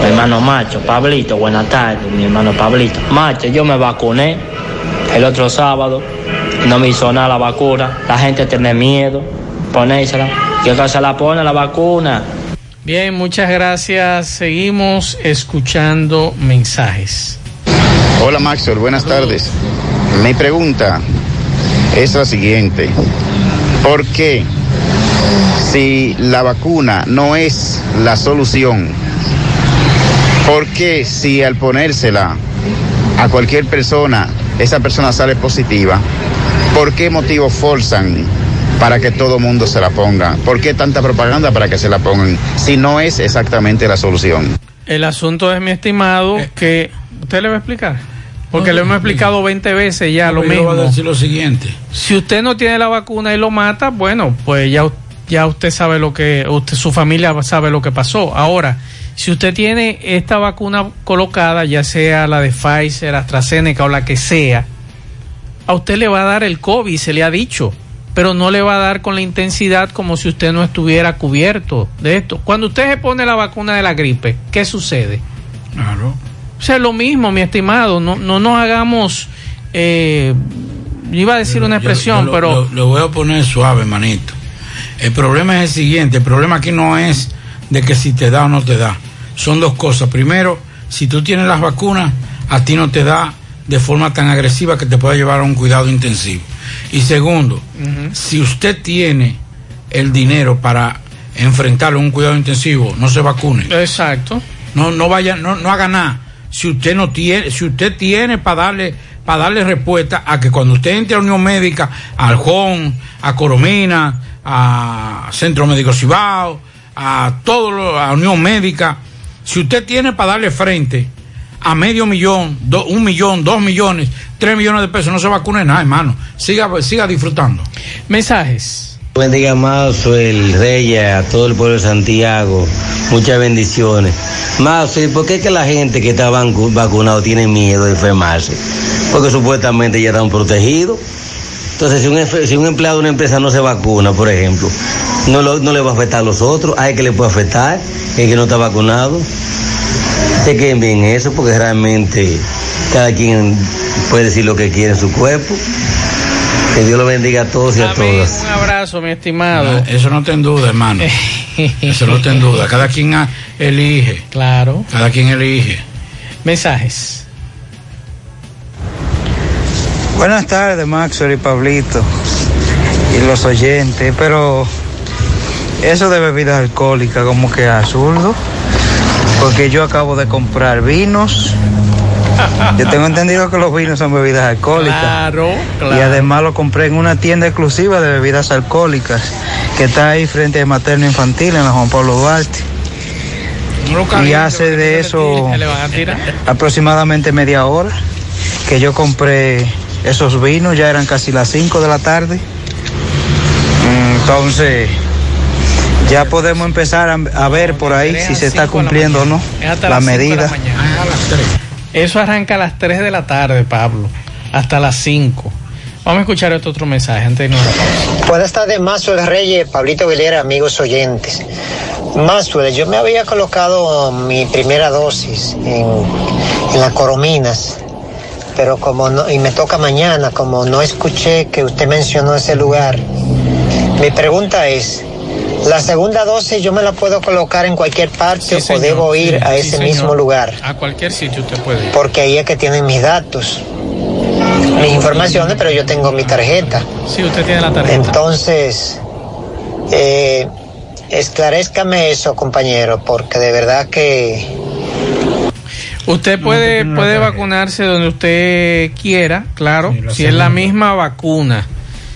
mi hermano Macho, Pablito, buenas tardes, mi hermano Pablito. Macho, yo me vacuné el otro sábado, no me hizo nada la vacuna, la gente tiene miedo, ponérsela, que se la pone la vacuna. Bien, muchas gracias. Seguimos escuchando mensajes. Hola Maxwell, buenas tardes. Mi pregunta es la siguiente. ¿Por qué si la vacuna no es la solución? ¿Por qué si al ponérsela a cualquier persona, esa persona sale positiva? ¿Por qué motivo forzan para que todo mundo se la ponga? ¿Por qué tanta propaganda para que se la pongan si no es exactamente la solución? El asunto es, mi estimado, que... ¿Usted le va a explicar? Porque No, le hemos explicado 20 veces ya lo mismo. voy a decir lo siguiente. Si usted no tiene la vacuna y lo mata, bueno, pues ya, ya usted sabe lo que, usted, su familia sabe lo que pasó. Ahora, si usted tiene esta vacuna colocada, ya sea la de Pfizer, AstraZeneca o la que sea, a usted le va a dar el COVID, se le ha dicho, pero no le va a dar con la intensidad como si usted no estuviera cubierto de esto. Cuando usted se pone la vacuna de la gripe, ¿qué sucede? Claro. O sea, lo mismo, mi estimado, no, no nos hagamos, eh, iba a decir una Yo- expresión, yo lo- pero... Lo, lo voy a poner suave, manito. El problema es el siguiente: el problema aquí no es de que si te da o no te da. Son dos cosas. Primero, si tú tienes las vacunas, a ti no te da de forma tan agresiva que te pueda llevar a un cuidado intensivo. Y segundo, si usted tiene el dinero para enfrentarlo a un cuidado intensivo, no se vacune. Exacto. No, no vaya, no, no haga nada. Si usted no tiene, si usted tiene para darle, para darle respuesta a que cuando usted entre a Unión Médica, al JON, a Coromina, a Centro Médico Cibao, a todo lo, a Unión Médica, si usted tiene para darle frente a medio millón, do- un millón, dos millones, tres millones de pesos, no se vacune nada, hermano. Siga, siga disfrutando. Mensajes. Bendiga Mazo, el rey, a todo el pueblo de Santiago. Muchas bendiciones. Mazo, ¿y por qué que la gente que está vacu- vacunado tiene miedo de enfermarse? Porque supuestamente ya están protegidos. Entonces, si un, si un empleado de una empresa no se vacuna, por ejemplo, no, lo- no le va a afectar a los otros. Hay que le puede afectar, el que no está vacunado. Chequen bien eso, porque realmente cada quien puede decir lo que quiere en su cuerpo. Que Dios lo bendiga a todos y a Amén. todas. Un abrazo, mi estimado. Eso no te en duda, hermano. [laughs] Eso no te en duda. Cada quien ah, elige. Claro. Cada quien elige. Mensajes. Buenas tardes, Maxwell y Pablito y los oyentes, pero eso de bebidas alcohólicas como que absurdo, porque yo acabo de comprar vinos. Yo tengo entendido que los vinos son bebidas alcohólicas. Claro, claro. Y además lo compré en una tienda exclusiva de bebidas alcohólicas que está ahí frente a Materno Infantil en la Juan Pablo Duarte. Y hace de eso aproximadamente media hora que yo compré esos vinos, ya eran casi las 5 de la tarde. Entonces, ya podemos empezar a, a ver por ahí si se está cumpliendo o no Es hasta la de medida. la mañana. Eso arranca a las 3 de la tarde, Pablo. Hasta las 5. Vamos a escuchar este otro mensaje antes de irnos a la pausa. Buenas tardes, Mazuel Reyes, Pablito Vilera, amigos oyentes. Mazuel, yo me había colocado mi primera dosis en, en las Corominas, pero como no, y me toca mañana, como no escuché que usted mencionó ese lugar, mi pregunta es, ¿la segunda dosis yo me la puedo colocar en cualquier parte Sí, o debo ir sí, a ese mismo lugar? A cualquier sitio usted puede ir. Porque ahí es que tienen mis datos, mis informaciones, pero yo tengo mi tarjeta. Sí, usted tiene la tarjeta. Entonces, eh, esclarezcame eso, compañero, porque de verdad que Usted puede, puede vacunarse donde usted quiera, claro, si es la misma vacuna.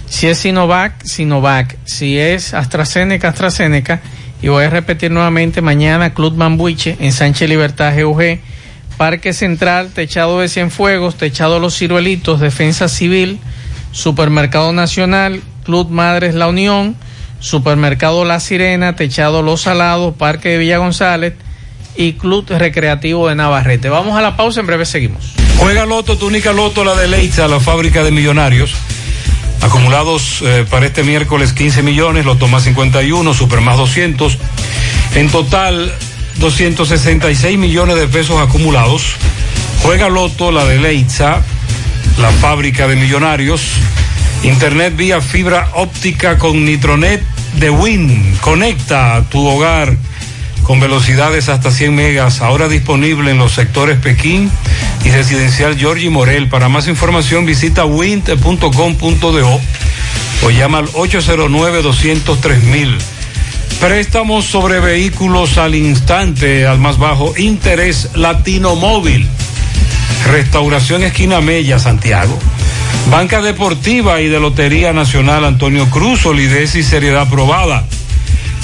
Si es Sinovac, Sinovac. Si es AstraZeneca, AstraZeneca. Y voy a repetir nuevamente mañana, Club Mambuiche, en Sánchez Libertad GUG, Parque Central, Techado de Cienfuegos, Techado Los Ciruelitos, Defensa Civil, Supermercado Nacional, Club Madres La Unión, Supermercado La Sirena, Techado Los Salados, Parque de Villa González y Club Recreativo de Navarrete. Vamos a la pausa, en breve seguimos. Juega Loto, tu única Loto, la de Leitza, la fábrica de millonarios. Acumulados eh, para este miércoles 15 millones, Loto más 51, Super más 200. En total, 266 millones de pesos acumulados. Juega Loto, la de Leitza, la fábrica de millonarios. Internet vía fibra óptica con Nitronet de Win. Conecta tu hogar con velocidades hasta 100 megas, ahora disponible en los sectores Pekín y residencial Georgie Morel. Para más información visita wint.com.do o llama al 809-203 Préstamos sobre vehículos al instante, al más bajo interés Latino Móvil. Restauración Esquina Mella, Santiago. Banca Deportiva y de Lotería Nacional Antonio Cruz, solidez y seriedad probada.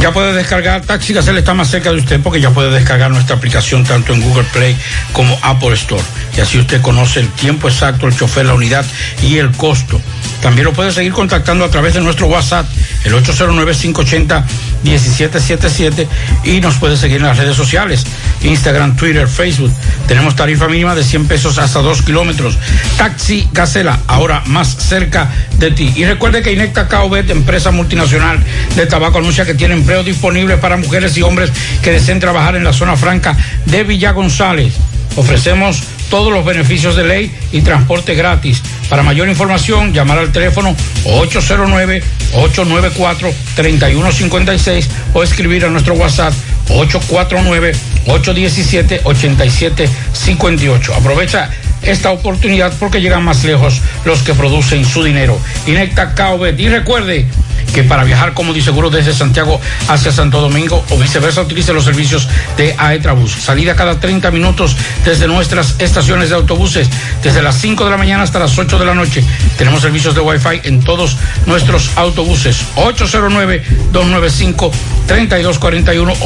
Ya puede descargar, Taxi Gacela está más cerca de usted porque ya puede descargar nuestra aplicación tanto en Google Play como Apple Store. Y así usted conoce el tiempo exacto, el chofer, la unidad y el costo. También lo puede seguir contactando a través de nuestro WhatsApp, el 809-580-1777 y nos puede seguir en las redes sociales, Instagram, Twitter, Facebook. Tenemos tarifa mínima de 100 pesos hasta 2 kilómetros. Taxi Gacela, ahora más cerca de ti. Y recuerde que Inecta Caobet, empresa multinacional de tabaco, anuncia que tiene empleo disponible para mujeres y hombres que deseen trabajar en la zona franca de Villa González. Ofrecemos todos los beneficios de ley y transporte gratis. Para mayor información, llamar al teléfono 809-894-3156 o escribir a nuestro WhatsApp 849-817-8758. Aprovecha esta oportunidad porque llegan más lejos los que producen su dinero. Inecta Caobet. Y recuerde, que para viajar como seguro desde Santiago hacia Santo Domingo o viceversa utilice los servicios de Aetrabús. Salida cada 30 minutos desde nuestras estaciones de autobuses, desde las 5 de la mañana hasta las 8 de la noche. Tenemos servicios de Wi-Fi en todos nuestros autobuses. 809-295-3241,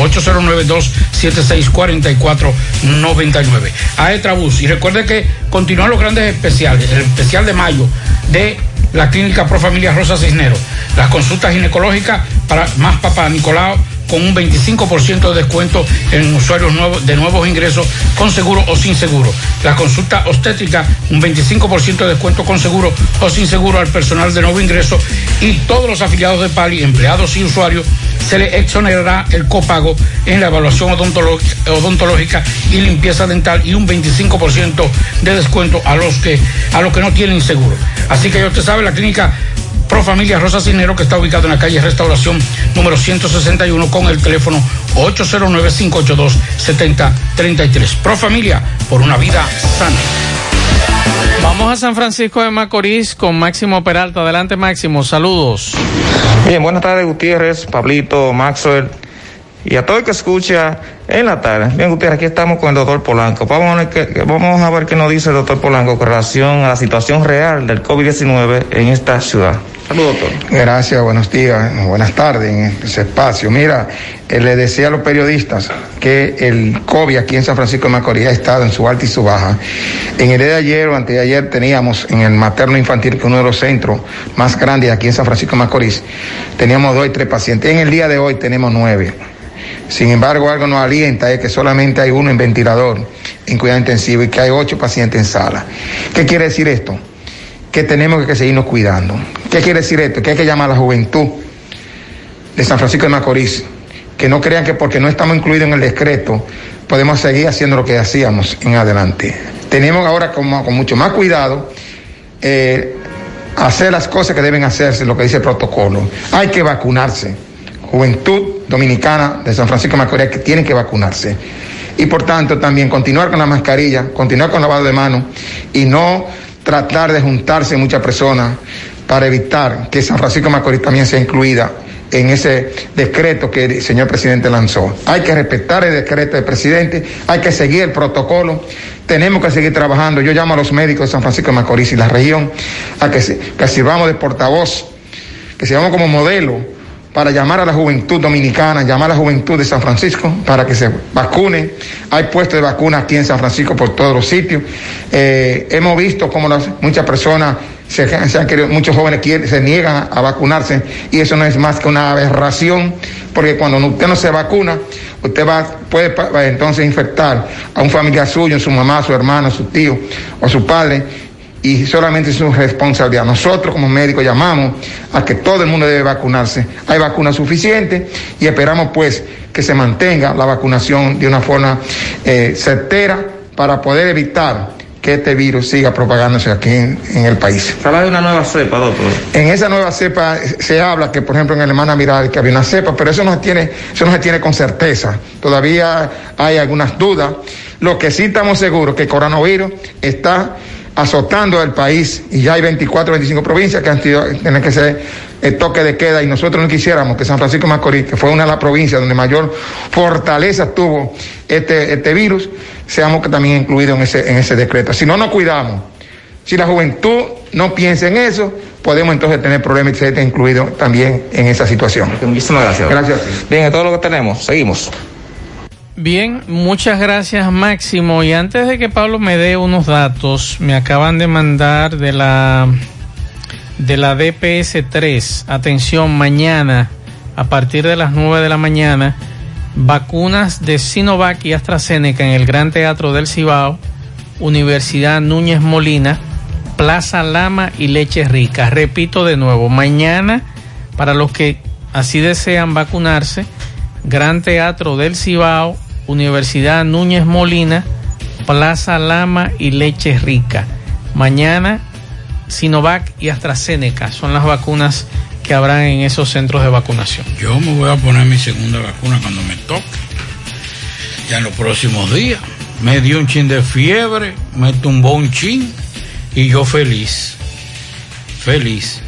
809-276-4499. Aetrabús. Y recuerde que continúan los grandes especiales, el especial de mayo de la Clínica Pro Familia Rosa Cisneros. Las consultas ginecológicas para más papá Nicolau con un 25% de descuento en usuarios nuevos, de nuevos ingresos con seguro o sin seguro. La consulta obstétrica, un 25% de descuento con seguro o sin seguro al personal de nuevo ingreso y todos los afiliados de PALI, empleados y usuarios, se le exonerará el copago en la evaluación odontológica y limpieza dental y un 25% de descuento a los que a los que no tienen seguro. Así que ya usted sabe, la clínica Pro Familia Rosa Cinero, que está ubicado en la calle Restauración número 161 con el teléfono 809-582-7033. Pro Familia, por una vida sana. Vamos a San Francisco de Macorís con Máximo Peralta. Adelante Máximo, saludos. Bien, buenas tardes Gutiérrez, Pablito, Maxwell y a todo el que escucha en la tarde. Bien, Gutiérrez, aquí estamos con el doctor Polanco. Vamos a ver qué, vamos a ver qué nos dice el doctor Polanco con relación a la situación real del COVID-19 en esta ciudad. Saludos, doctor. Gracias, buenos días, buenas tardes en ese espacio. Mira, eh, le decía a los periodistas que el COVID aquí en San Francisco de Macorís ha estado en su alta y su baja. En el día de ayer o antes de ayer teníamos en el materno infantil, que es uno de los centros más grandes aquí en San Francisco de Macorís, teníamos dos y tres pacientes. En el día de hoy tenemos nueve. Sin embargo, algo nos alienta es que solamente hay uno en ventilador, en cuidado intensivo, y que hay ocho pacientes en sala. ¿Qué quiere decir esto? Que tenemos que seguirnos cuidando. ¿Qué quiere decir esto? Que hay que llamar a la juventud de San Francisco de Macorís, que no crean que porque no estamos incluidos en el decreto podemos seguir haciendo lo que hacíamos en adelante. Tenemos ahora con, mucho más cuidado eh, hacer las cosas que deben hacerse, lo que dice el protocolo. Hay que vacunarse. Juventud Dominicana de San Francisco de Macorís que tienen que vacunarse. Y por tanto también continuar con la mascarilla, continuar con el lavado de manos y no tratar de juntarse muchas personas para evitar que San Francisco de Macorís también sea incluida en ese decreto que el señor presidente lanzó. Hay que respetar el decreto del presidente, hay que seguir el protocolo, tenemos que seguir trabajando. Yo llamo a los médicos de San Francisco de Macorís y la región a que, que sirvamos de portavoz, que sirvamos como modelo para llamar a la juventud dominicana, llamar a la juventud de San Francisco para que se vacune. Hay puestos de vacuna aquí en San Francisco por todos los sitios. Eh, hemos visto cómo muchas personas, se, han querido, muchos jóvenes se niegan a, vacunarse y eso no es más que una aberración, porque cuando usted no se vacuna, usted va, puede entonces infectar a un familiar suyo, su mamá, su hermano, su tío o su padre y solamente es su responsabilidad. Nosotros como médicos llamamos a que todo el mundo debe vacunarse. Hay vacunas suficientes y esperamos pues que se mantenga la vacunación de una forma eh, certera para poder evitar que este virus siga propagándose aquí en, el país. Se habla de una nueva cepa, doctor. En esa nueva cepa se habla que, por ejemplo, en Alemania Miral que había una cepa, pero eso no se tiene, eso no se tiene con certeza. Todavía hay algunas dudas. Lo que sí estamos seguros que el coronavirus está azotando el país y ya hay 24, 25 provincias que han tenido, tienen que ser el toque de queda y nosotros no quisiéramos que San Francisco de Macorís, que fue una de las provincias donde mayor fortaleza tuvo este, este virus, seamos que también incluidos en ese, en ese decreto. Si no nos cuidamos, si la juventud no piensa en eso, podemos entonces tener problemas y ser incluidos también en esa situación. Muchísimas gracias. Gracias. Bien, es todo lo que tenemos. Seguimos. Bien, muchas gracias Máximo. Y antes de que Pablo me dé unos datos, me acaban de mandar de la de la DPS 3. Atención, mañana a partir de las 9 de la mañana, vacunas de Sinovac y AstraZeneca en el Gran Teatro del Cibao, Universidad Núñez Molina, Plaza Lama y Leche Rica. Repito de nuevo, mañana para los que así desean vacunarse, Gran Teatro del Cibao, Universidad Núñez Molina, Plaza Lama y Leche Rica. Mañana Sinovac y AstraZeneca son las vacunas que habrán en esos centros de vacunación. Yo me voy a poner mi segunda vacuna cuando me toque, ya en los próximos días. me dio un chin de fiebre, me tumbó un chin y yo feliz. Feliz.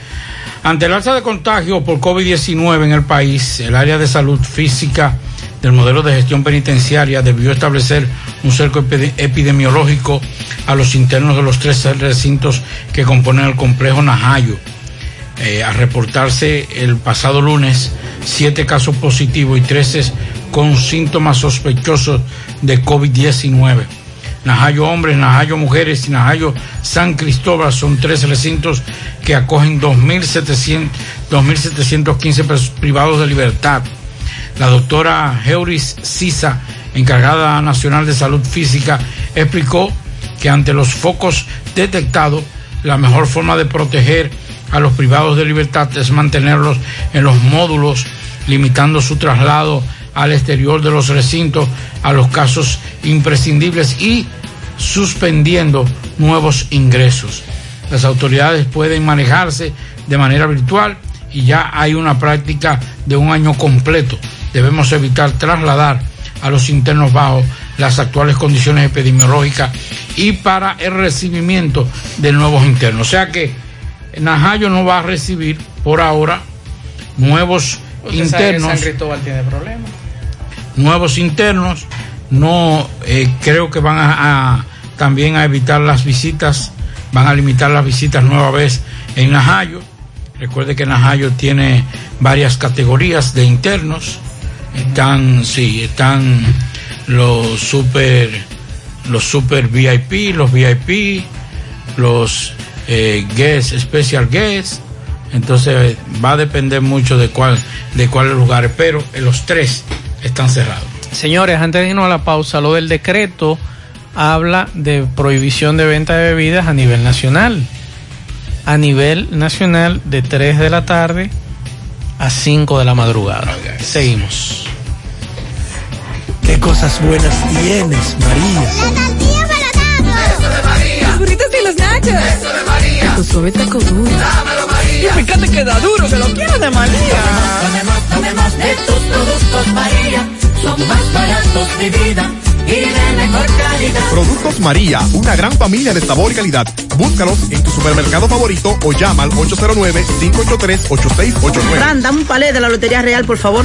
Ante el alza de contagio por COVID-19 en el país, el área de salud física del modelo de gestión penitenciaria debió establecer un cerco epidemiológico a los internos de los tres recintos que componen el complejo Najayo. Eh, a reportarse el pasado lunes siete casos positivos y 13 con síntomas sospechosos de COVID-19. Najayo hombres, Najayo mujeres y Najayo San Cristóbal son tres recintos que acogen 2.715 privados de libertad. La doctora Heuris Sisa, encargada nacional de salud física, explicó que ante los focos detectados, la mejor forma de proteger a los privados de libertad es mantenerlos en los módulos, limitando su traslado al exterior de los recintos a los casos imprescindibles y suspendiendo nuevos ingresos. Las autoridades pueden manejarse de manera virtual y ya hay una práctica de un año completo. Debemos evitar trasladar a los internos bajo las actuales condiciones epidemiológicas y para el recibimiento de nuevos internos. O sea que Najayo no va a recibir por ahora nuevos internos. San Cristóbal tiene problemas. Nuevos internos. No eh, creo que van a, también a evitar las visitas, van a limitar las visitas nueva vez en Najayo. Recuerde que Najayo tiene varias categorías de internos. Están, sí, están los super, los super VIP, los VIP, los eh, guest, special guest. Entonces va a depender mucho de cuál, de cuáles lugares, pero los tres están cerrados. Señores, antes de irnos a la pausa, lo del decreto habla de prohibición de venta de bebidas a nivel nacional. A nivel nacional de 3 de la tarde a 5 de la madrugada. Seguimos. Qué cosas buenas tienes, María. La tortilla para Eso de María. Los burritos y los nachos. Eso de María. Tu suave taco duro. Dámelo, María. Y fíjate que da duro, que lo quiero de María. Tomemos, tomemos de tus productos, María. Son más baratos de vida y de mejor calidad. Productos María, una gran familia de sabor y calidad. Búscalos en tu supermercado favorito o llama al 809-583-8689. Fran, dame un palé de la Lotería Real, por favor.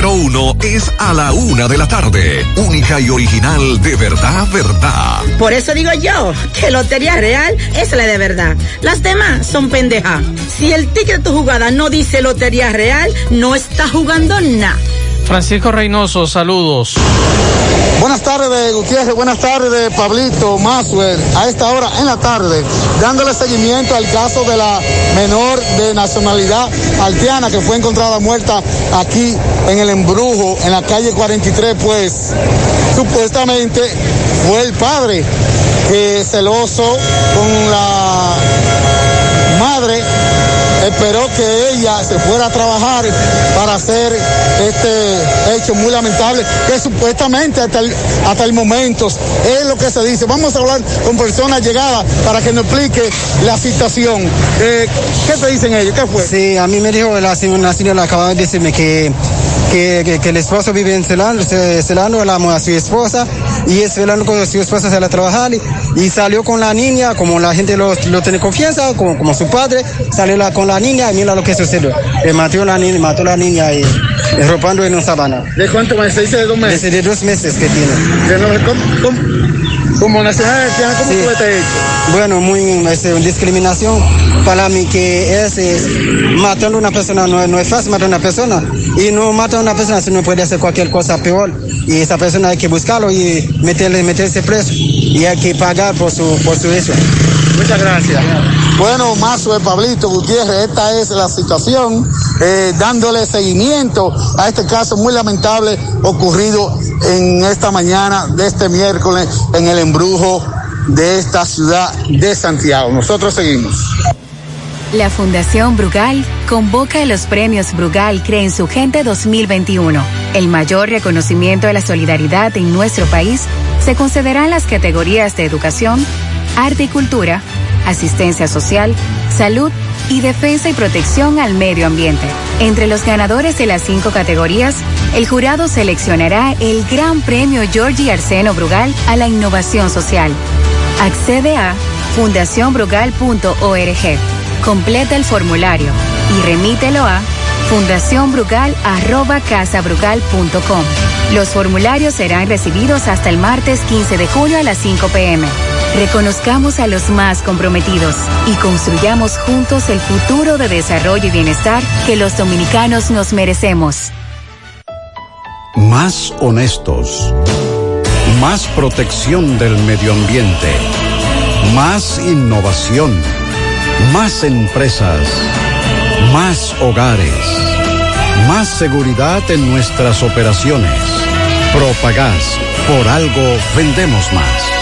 uno es a la una de la tarde. Única y original de verdad, verdad. Por eso digo yo que Lotería Real es la de verdad. Las demás son pendejas. Si el ticket de tu jugada no dice Lotería Real, no está jugando nada. Francisco Reynoso, saludos. Buenas tardes, Gutiérrez. Buenas tardes, Pablito Maswell. A esta hora en la tarde, dándole seguimiento al caso de la menor de nacionalidad haitiana que fue encontrada muerta aquí en el embrujo, en la calle 43, pues supuestamente fue el padre que celoso con la esperó que ella se fuera a trabajar para hacer este hecho muy lamentable, que supuestamente hasta el, hasta el momento es lo que se dice. Vamos a hablar con personas llegadas para que nos explique la situación. Eh, ¿Qué te dicen ellos? ¿Qué fue? Sí, a mí me dijo la señora, señora acaba de decirme que, que, que, que el esposo vive en Celano, Celano, la a su esposa, y es Celano con su esposa sale a trabajar y, y salió con la niña, como la gente lo, lo tiene confianza, como, como su padre, salió la, con la niña y mira lo que sucedió. Le mató la niña, mató la niña y, y robando en una sabana. ¿De cuánto más? ¿Se dice de dos meses? Desde de dos meses que tiene. De no- ¿cómo, cómo- como nacional haitiana, ¿cómo Sí. fue este hecho? Bueno, muy es, eh, discriminación para mí que es, es matando a una persona no, no es fácil matar a una persona y no mata a una persona si no puede hacer cualquier cosa peor y esa persona hay que buscarlo y meterle meterse preso y hay que pagar por su por su hecho. Muchas gracias. Bueno, Mazo de Pablito Gutiérrez, esta es la situación eh, dándole seguimiento a este caso muy lamentable ocurrido en esta mañana de este miércoles en el embrujo de esta ciudad de Santiago. Nosotros seguimos. La Fundación Brugal convoca los premios Brugal Cree en su Gente 2021. El mayor reconocimiento de la solidaridad en nuestro país se concederá en las categorías de educación, arte y cultura, asistencia social, salud y defensa y protección al medio ambiente. Entre los ganadores de las cinco categorías, el jurado seleccionará el Gran Premio Georgie Arseno Brugal a la innovación social. Accede a fundacionbrugal.org. Completa el formulario y remítelo a fundacionbrugal.casabrugal.com. Los formularios serán recibidos hasta el martes 15 de junio a las 5 pm. Reconozcamos a los más comprometidos y construyamos juntos el futuro de desarrollo y bienestar que los dominicanos nos merecemos. Más honestos. Más protección del medio ambiente. Más innovación. Más empresas. Más hogares. Más seguridad en nuestras operaciones. Propagás. Por algo vendemos más.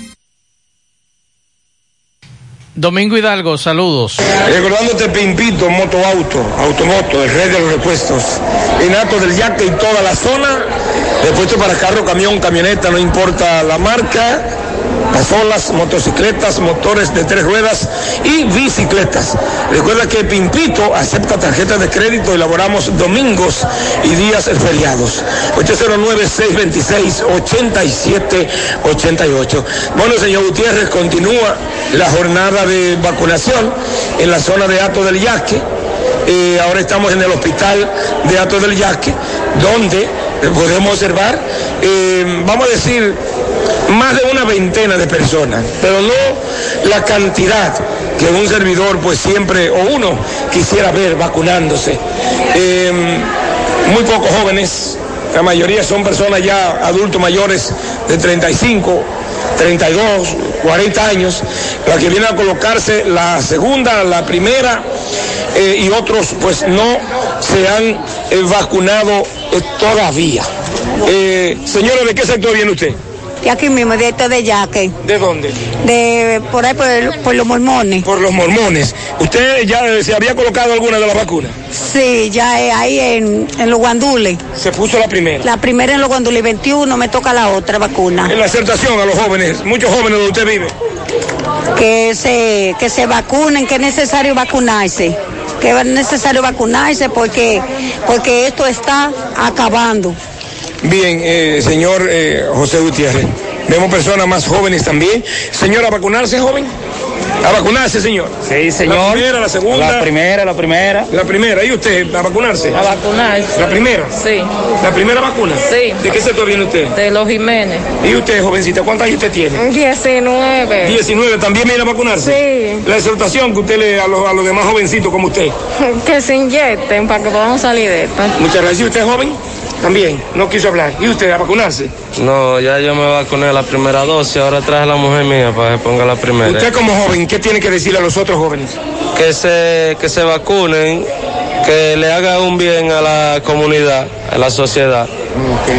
Domingo Hidalgo, saludos. Recordándote Pimpito, Moto Auto, Automoto, el rey de los repuestos. Inato del Yaque y toda la zona. Repuesto para carro, camión, camioneta, no importa la marca. Pasolas, motocicletas, motores de tres ruedas y bicicletas. Recuerda que Pimpito acepta tarjetas de crédito, elaboramos domingos y días feriados. 809-626-8788. Bueno, señor Gutiérrez, continúa la jornada de vacunación en la zona de Ato del Yaque. Eh, ahora estamos en el hospital de Ato del Yaque, donde podemos observar, eh, vamos a decir, más de una veintena de personas, pero no la cantidad que un servidor pues siempre o uno quisiera ver vacunándose. Eh, muy pocos jóvenes, la mayoría son personas ya adultos mayores de 35, 32, 40 años, la que viene a colocarse la segunda, la primera, eh, y otros pues no se han eh, vacunado eh, todavía. Señora, ¿de qué sector viene usted? Y aquí mismo, de esto de Yaque, ¿De dónde? de por ahí por los mormones. Por los mormones. ¿Usted ya eh, se había colocado alguna de las vacunas? Sí, ya eh, ahí en, en los guandules. Se puso la primera. La primera en los guandules 21, me toca la otra vacuna. En la acertación a los jóvenes, muchos jóvenes donde usted vive. Que se, que se vacunen, que es necesario vacunarse. Que es necesario vacunarse porque, porque esto está acabando. Bien, eh, señor eh, José Gutiérrez. Vemos personas más jóvenes también. Señora, ¿a vacunarse, joven? A vacunarse, señor. Sí, señor. La primera, la segunda. La primera, la primera. La primera. ¿Y usted, a vacunarse? A vacunarse. ¿La primera? Sí. ¿La primera vacuna? Sí. ¿De qué sector viene usted? De los Jiménez. ¿Y usted, jovencita, cuántos años usted tiene? 19. 19, ¿también viene a vacunarse? Sí. La exhortación que usted le a los, a los demás jovencitos como usted. Que se inyecten para que podamos salir de esto. Muchas gracias. ¿Y usted, joven? También, no quiso hablar. ¿Y usted, a vacunarse? No, ya yo me vacuné la primera dosis, ahora traje a la mujer mía para que ponga la primera. Usted como joven, ¿qué tiene que decirle a los otros jóvenes? Que se, que se vacunen, que le haga un bien a la comunidad, a la sociedad.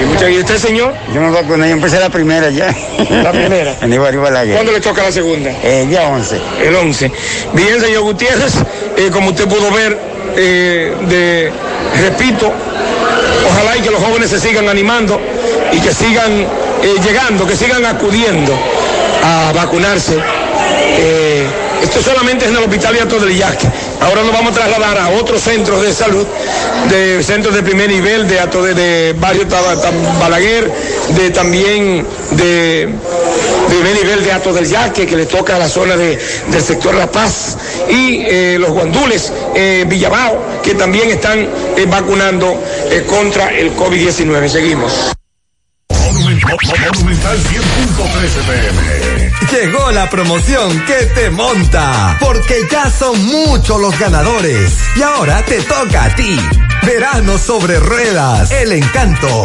muchas ¿Y usted, señor? Yo me vacuné, yo empecé la primera ya. La primera. [laughs] ¿Cuándo le toca la segunda? El día 11. El 11. Bien, señor Gutiérrez, eh, como usted pudo ver, eh, de, repito, ojalá y que los jóvenes se sigan animando y que sigan eh, llegando, que sigan acudiendo a vacunarse. Eh, esto solamente es en el Hospital Beato del Yaque. Ahora nos vamos a trasladar a otros centros de salud, de centros de primer nivel, de, de, de barrio Balaguer, de también de, primer nivel de Ato del Yaque, que le toca a la zona de, del sector La Paz, y eh, los guandules eh, Villabao, que también están eh, vacunando eh, contra el COVID-19. Seguimos. Monumental 100.13 pm. Llegó la promoción que te monta, porque ya son muchos los ganadores. Y ahora te toca a ti. Verano sobre ruedas, el encanto.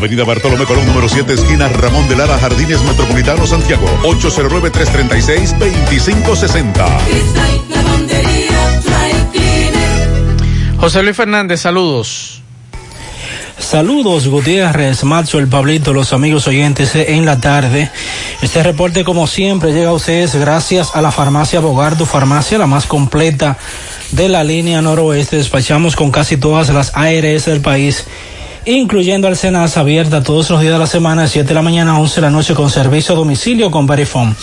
Avenida Bartolomé Colón, número 7, esquina Ramón de Lara, Jardines Metropolitano, Santiago. 809-336-2560. Cristal, lavandería, dry cleaner. José Luis Fernández, saludos. Saludos Gutiérrez, Macho, el Pablito, los amigos oyentes en la tarde. Este reporte como siempre llega a ustedes gracias a la farmacia Bogardo, farmacia la más completa de la línea noroeste. Despachamos con casi todas las ARS del país, incluyendo al Senas abierta todos los días de la semana, de 7 de la mañana a 11 de la noche con servicio a domicilio con Verifone.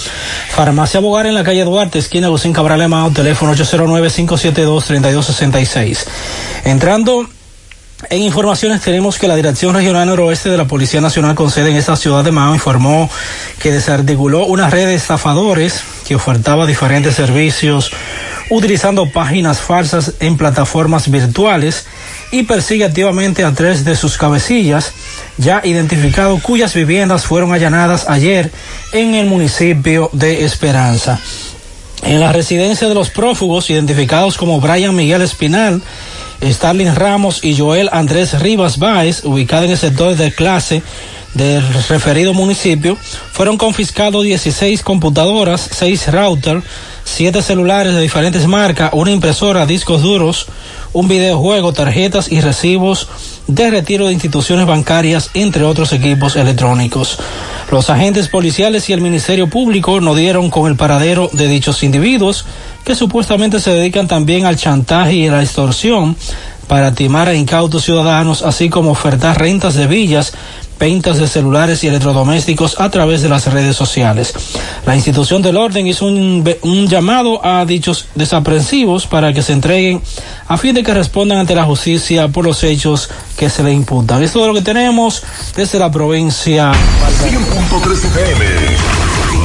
Farmacia Bogar en la calle Duarte, esquina Agustín Cabral Emao, teléfono 809-572-3266. Entrando en informaciones tenemos que la Dirección Regional Noroeste de la Policía Nacional con sede en esta ciudad de Mao informó que desarticuló una red de estafadores que ofertaba diferentes servicios utilizando páginas falsas en plataformas virtuales y persigue activamente a tres de sus cabecillas ya identificados cuyas viviendas fueron allanadas ayer en el municipio de Esperanza. En la residencia de los prófugos identificados como Brian Miguel Espinal, Starling Ramos y Joel Andrés Rivas Báez, ubicada en el sector de clase del referido municipio, fueron confiscados 16 computadoras, 6 routers, 7 celulares de diferentes marcas, una impresora, discos duros, un videojuego, tarjetas y recibos de retiro de instituciones bancarias, entre otros equipos electrónicos. Los agentes policiales y el Ministerio Público no dieron con el paradero de dichos individuos, que supuestamente se dedican también al chantaje y a la extorsión para timar a incautos ciudadanos, así como ofertar rentas de villas, ventas de celulares y electrodomésticos a través de las redes sociales. La institución del orden hizo un, un, llamado a dichos desaprensivos para que se entreguen a fin de que respondan ante la justicia por los hechos que se le imputan. Esto es lo que tenemos desde la provincia. 100.3 FM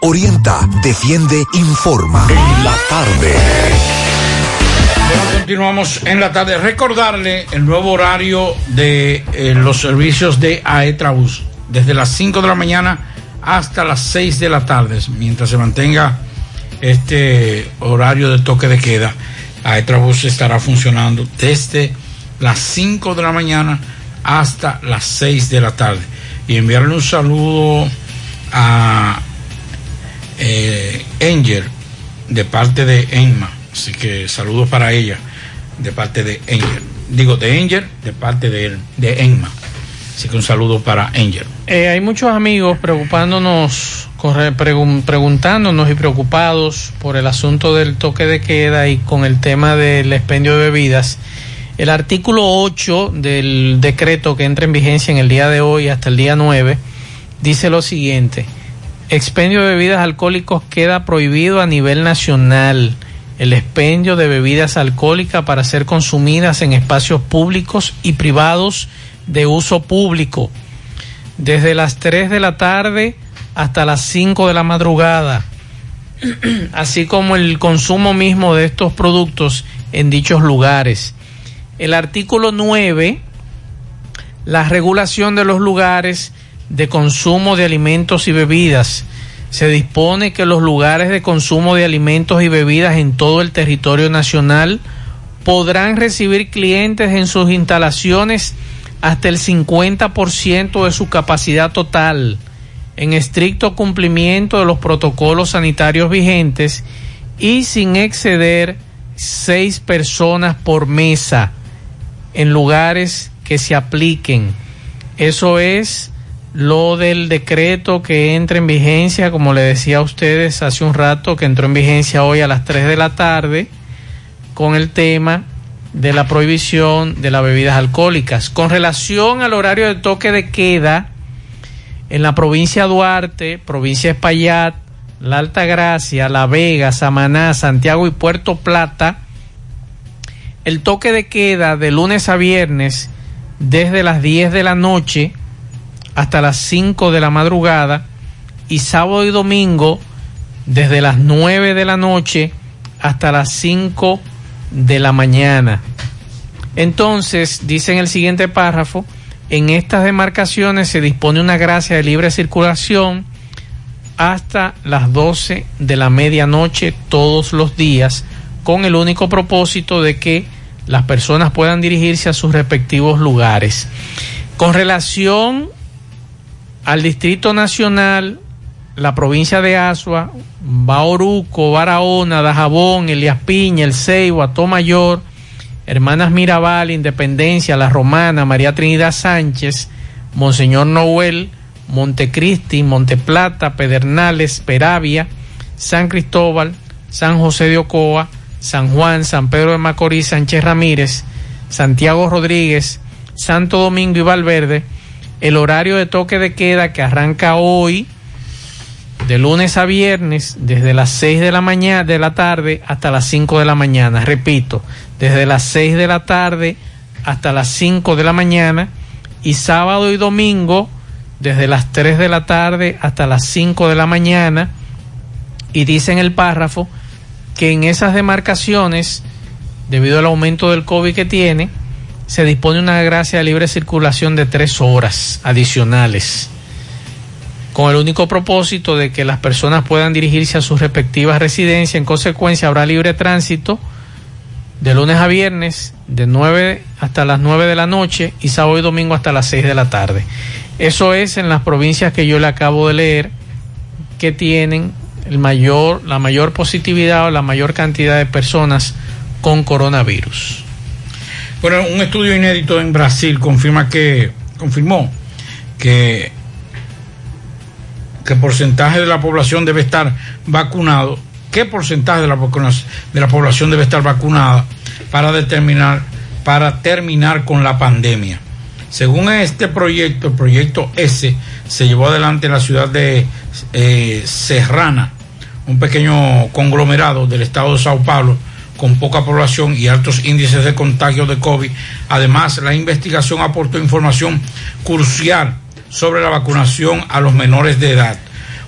Orienta, defiende, informa. En la tarde. Continuamos en la tarde. Recordarle el nuevo horario de eh, los servicios de Aetrabús. Desde las 5 de la mañana hasta las 6 de la tarde. Mientras se mantenga este horario de toque de queda, Aetrabús estará funcionando desde las 5 de la mañana hasta las 6 de la tarde. Y enviarle un saludo a eh, Angel de parte de Enma. Así que saludos para ella de parte de Angel. Digo de Angel de parte de, de Enma. Así que un saludo para Angel. Eh, hay muchos amigos preocupándonos, preguntándonos y preocupados por el asunto del toque de queda y con el tema del expendio de bebidas. El artículo 8 del decreto que entra en vigencia en el día de hoy hasta el día 9 dice lo siguiente. Expendio de bebidas alcohólicos queda prohibido a nivel nacional. El expendio de bebidas alcohólicas para ser consumidas en espacios públicos y privados de uso público. Desde las 3 de la tarde hasta las 5 de la madrugada. [clears throat] Así como el consumo mismo de estos productos en dichos lugares. El artículo 9, la regulación de los lugares de consumo de alimentos y bebidas. Se dispone que los lugares de consumo de alimentos y bebidas en todo el territorio nacional podrán recibir clientes en sus instalaciones hasta el 50% de su capacidad total, en estricto cumplimiento de los protocolos sanitarios vigentes y sin exceder seis personas por mesa en lugares que se apliquen. Eso es lo del decreto que entra en vigencia, como le decía a ustedes hace un rato, que entró en vigencia hoy a las 3 de la tarde, con el tema de la prohibición de las bebidas alcohólicas. Con relación al horario de toque de queda, en la provincia de Duarte, provincia de Espaillat, La Alta Gracia, La Vega, Samaná, Santiago y Puerto Plata, el toque de queda de lunes a viernes desde las 10 de la noche hasta las 5 de la madrugada y sábado y domingo desde las 9 de la noche hasta las 5 de la mañana. Entonces, dice en el siguiente párrafo, en estas demarcaciones se dispone una gracia de libre circulación hasta las 12 de la medianoche todos los días, con el único propósito de que las personas puedan dirigirse a sus respectivos lugares. Con relación al Distrito Nacional, la provincia de Asua, Bauruco, Barahona, Dajabón, Elias Piña, El Ceibo, Atomayor, Hermanas Mirabal, Independencia, La Romana, María Trinidad Sánchez, Monseñor Noel, Montecristi, Monteplata, Pedernales, Peravia, San Cristóbal, San José de Ocoa, San Juan, San Pedro de Macorís, Sánchez Ramírez, Santiago Rodríguez, Santo Domingo y Valverde, el horario de toque de queda que arranca hoy de lunes a viernes desde las 6 de la mañana de la tarde hasta las 5 de la mañana, repito, desde las 6 de la tarde hasta las 5 de la mañana y sábado y domingo desde las 3 de la tarde hasta las 5 de la mañana. Y dice en el párrafo que en esas demarcaciones debido al aumento del COVID que tiene se dispone una gracia de libre circulación de tres horas adicionales con el único propósito de que las personas puedan dirigirse a sus respectivas residencias. En consecuencia, habrá libre tránsito de lunes a viernes, de 9 hasta las 9 de la noche y sábado y domingo hasta las 6 de la tarde. Eso es en las provincias que yo le acabo de leer que tienen el mayor, la mayor positividad o la mayor cantidad de personas con coronavirus. Bueno, un estudio inédito en Brasil confirma que confirmó que qué porcentaje de la población debe estar vacunado, qué porcentaje de la, de la población debe estar vacunada para determinar, para terminar con la pandemia. Según este proyecto, el proyecto S, se llevó adelante en la ciudad de eh, Serrana, un pequeño conglomerado del estado de Sao Paulo con poca población y altos índices de contagio de COVID. Además, la investigación aportó información crucial sobre la vacunación a los menores de edad.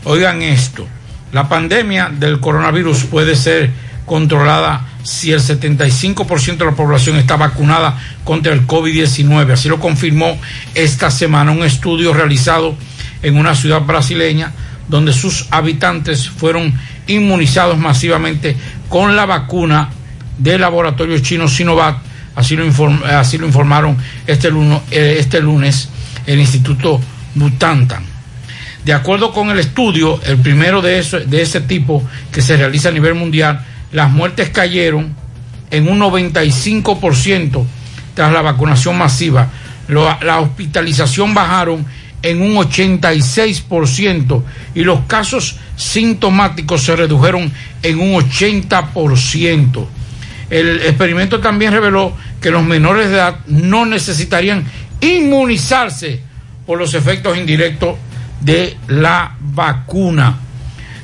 Oigan esto, la pandemia del coronavirus puede ser controlada si el 75% de la población está vacunada contra el COVID-19. Así lo confirmó esta semana un estudio realizado en una ciudad brasileña donde sus habitantes fueron inmunizados masivamente con la vacuna del laboratorio chino Sinovac. Así lo, inform- así lo informaron este lunes, este lunes el Instituto Butantan. De acuerdo con el estudio, el primero de, eso- de ese tipo que se realiza a nivel mundial, las muertes cayeron en un 95% tras la vacunación masiva. La hospitalización bajaron en un 86% y los casos sintomáticos se redujeron en un 80%. El experimento también reveló que los menores de edad no necesitarían inmunizarse por los efectos indirectos de la vacuna.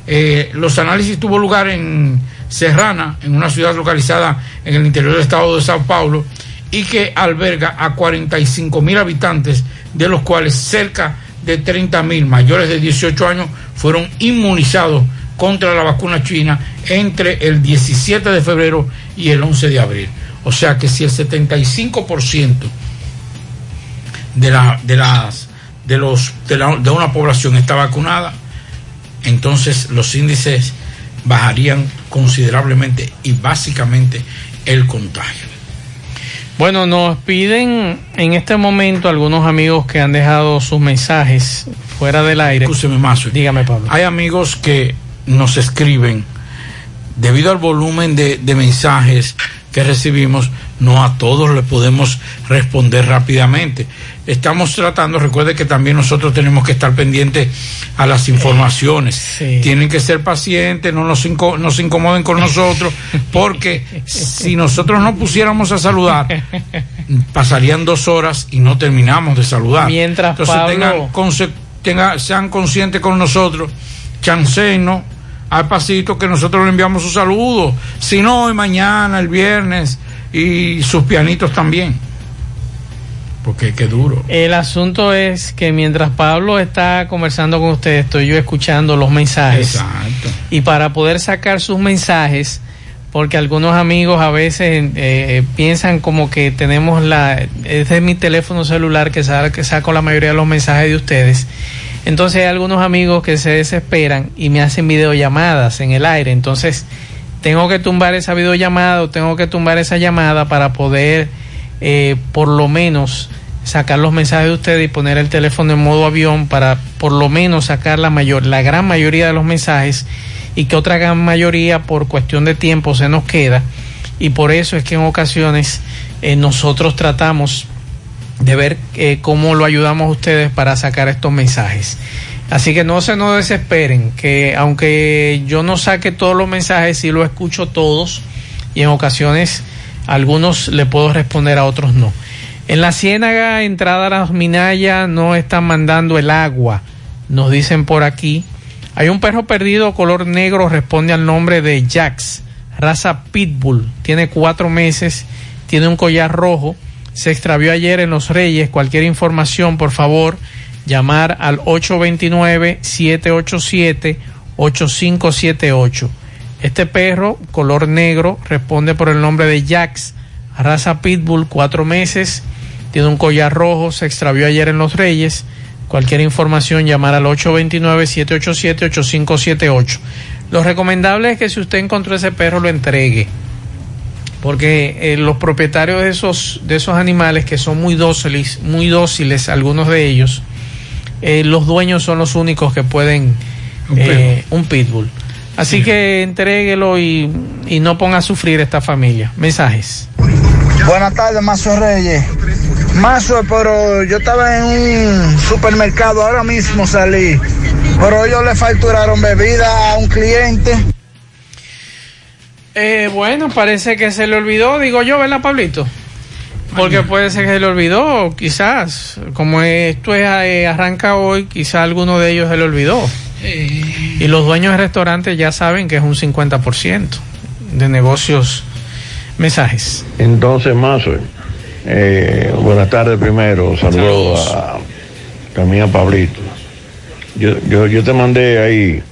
Eh, los análisis tuvo lugar en Serrana, en una ciudad localizada en el interior del estado de Sao Paulo, y que alberga a 45 mil habitantes, de los cuales cerca de 30 mil mayores de 18 años fueron inmunizados contra la vacuna china entre el 17 de febrero y el 11 de abril. O sea que si el 75% de, la, de, las, de, los, de, la- de una población está vacunada, entonces los índices bajarían considerablemente y básicamente el contagio. Bueno, nos piden en este momento algunos amigos que han dejado sus mensajes fuera del aire. Escúcheme, Mazo. Dígame, Pablo. Hay amigos que nos escriben, debido al volumen de, de mensajes que recibimos, no a todos le podemos responder rápidamente. Estamos tratando, recuerde que también nosotros tenemos que estar pendientes a las informaciones. Tienen que ser pacientes, no nos, inco- no se incomoden con nosotros, porque si nosotros no pusiéramos a saludar, pasarían dos horas y no terminamos de saludar. Mientras Entonces Pablo- tengan sean conscientes con nosotros, chanceno al pasito que nosotros le enviamos sus saludos, si no hoy, mañana, el viernes y sus pianitos también. Porque qué duro. El asunto es que mientras Pablo está conversando con usted, estoy yo escuchando los mensajes. Exacto. Y para poder sacar sus mensajes, porque algunos amigos a veces eh, piensan como que tenemos la... Este es mi teléfono celular que, sa- que saco la mayoría de los mensajes de ustedes. Entonces hay algunos amigos que se desesperan y me hacen videollamadas en el aire. Entonces tengo que tumbar esa videollamada o tengo que tumbar esa llamada para poder eh, por lo menos sacar los mensajes de ustedes y poner el teléfono en modo avión para por lo menos sacar la mayor, la gran mayoría de los mensajes y que otra gran mayoría por cuestión de tiempo se nos queda y por eso es que en ocasiones eh, nosotros tratamos de ver eh, cómo lo ayudamos a ustedes para sacar estos mensajes. Así que no se nos desesperen, que aunque yo no saque todos los mensajes, sí lo escucho todos y en ocasiones algunos le puedo responder a otros no. En la ciénaga, entrada a las Minaya, no están mandando el agua, nos dicen por aquí. Hay un perro perdido color negro, responde al nombre de Jax, raza Pitbull, tiene cuatro meses, tiene un collar rojo, se extravió ayer en Los Reyes. Cualquier información, por favor, llamar al 829-787-8578. Este perro, color negro, responde por el nombre de Jax, raza Pitbull, cuatro meses, tiene un collar rojo, se extravió ayer en Los Reyes. Cualquier información, llamar al 829-787-8578. Lo recomendable es que si usted encontró ese perro, lo entregue. Porque eh, los propietarios de esos, de esos animales que son muy dóciles, muy dóciles, algunos de ellos, eh, los dueños son los únicos que pueden Un eh, un pitbull. Así que entréguelo y, y no ponga a sufrir esta familia. Mensajes. Buenas tardes, Mazo Reyes. Mazo, pero yo estaba en un supermercado, ahora mismo salí, pero ellos le facturaron bebida a un cliente. Eh, bueno, parece que se le olvidó, digo yo, ¿verdad, Pablito? Porque puede ser que se le olvidó, quizás. Como esto es, eh, arranca hoy, quizás alguno de ellos se le olvidó. Y los dueños de restaurantes ya saben que es un 50% de negocios. Mensajes. Entonces, Mazo, eh, buenas tardes primero. Saludos a Camila Pablito. Yo, yo, yo te mandé ahí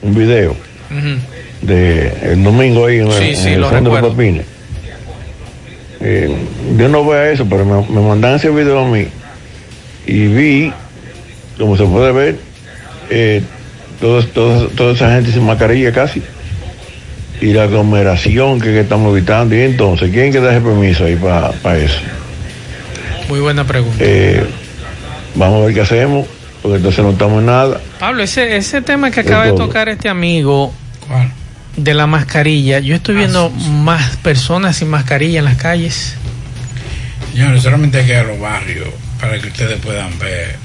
un video de el domingo ahí en, el- Sí, en el lo centro de. Papines. Eh, yo no veo eso, pero me, me mandan ese video a mí y vi, como se puede ver, eh, todos- todos- toda esa gente sin mascarilla casi y la aglomeración que, que estamos evitando. Y entonces, ¿quién que da ese permiso ahí para eso? Muy buena pregunta. Eh, vamos a ver qué hacemos, porque entonces no estamos en nada. Pablo, ese, ese tema que acaba de tocar este amigo de la mascarilla, yo estoy viendo más personas sin mascarilla en las calles. Señores, solamente hay que ir a los barrios para que ustedes puedan ver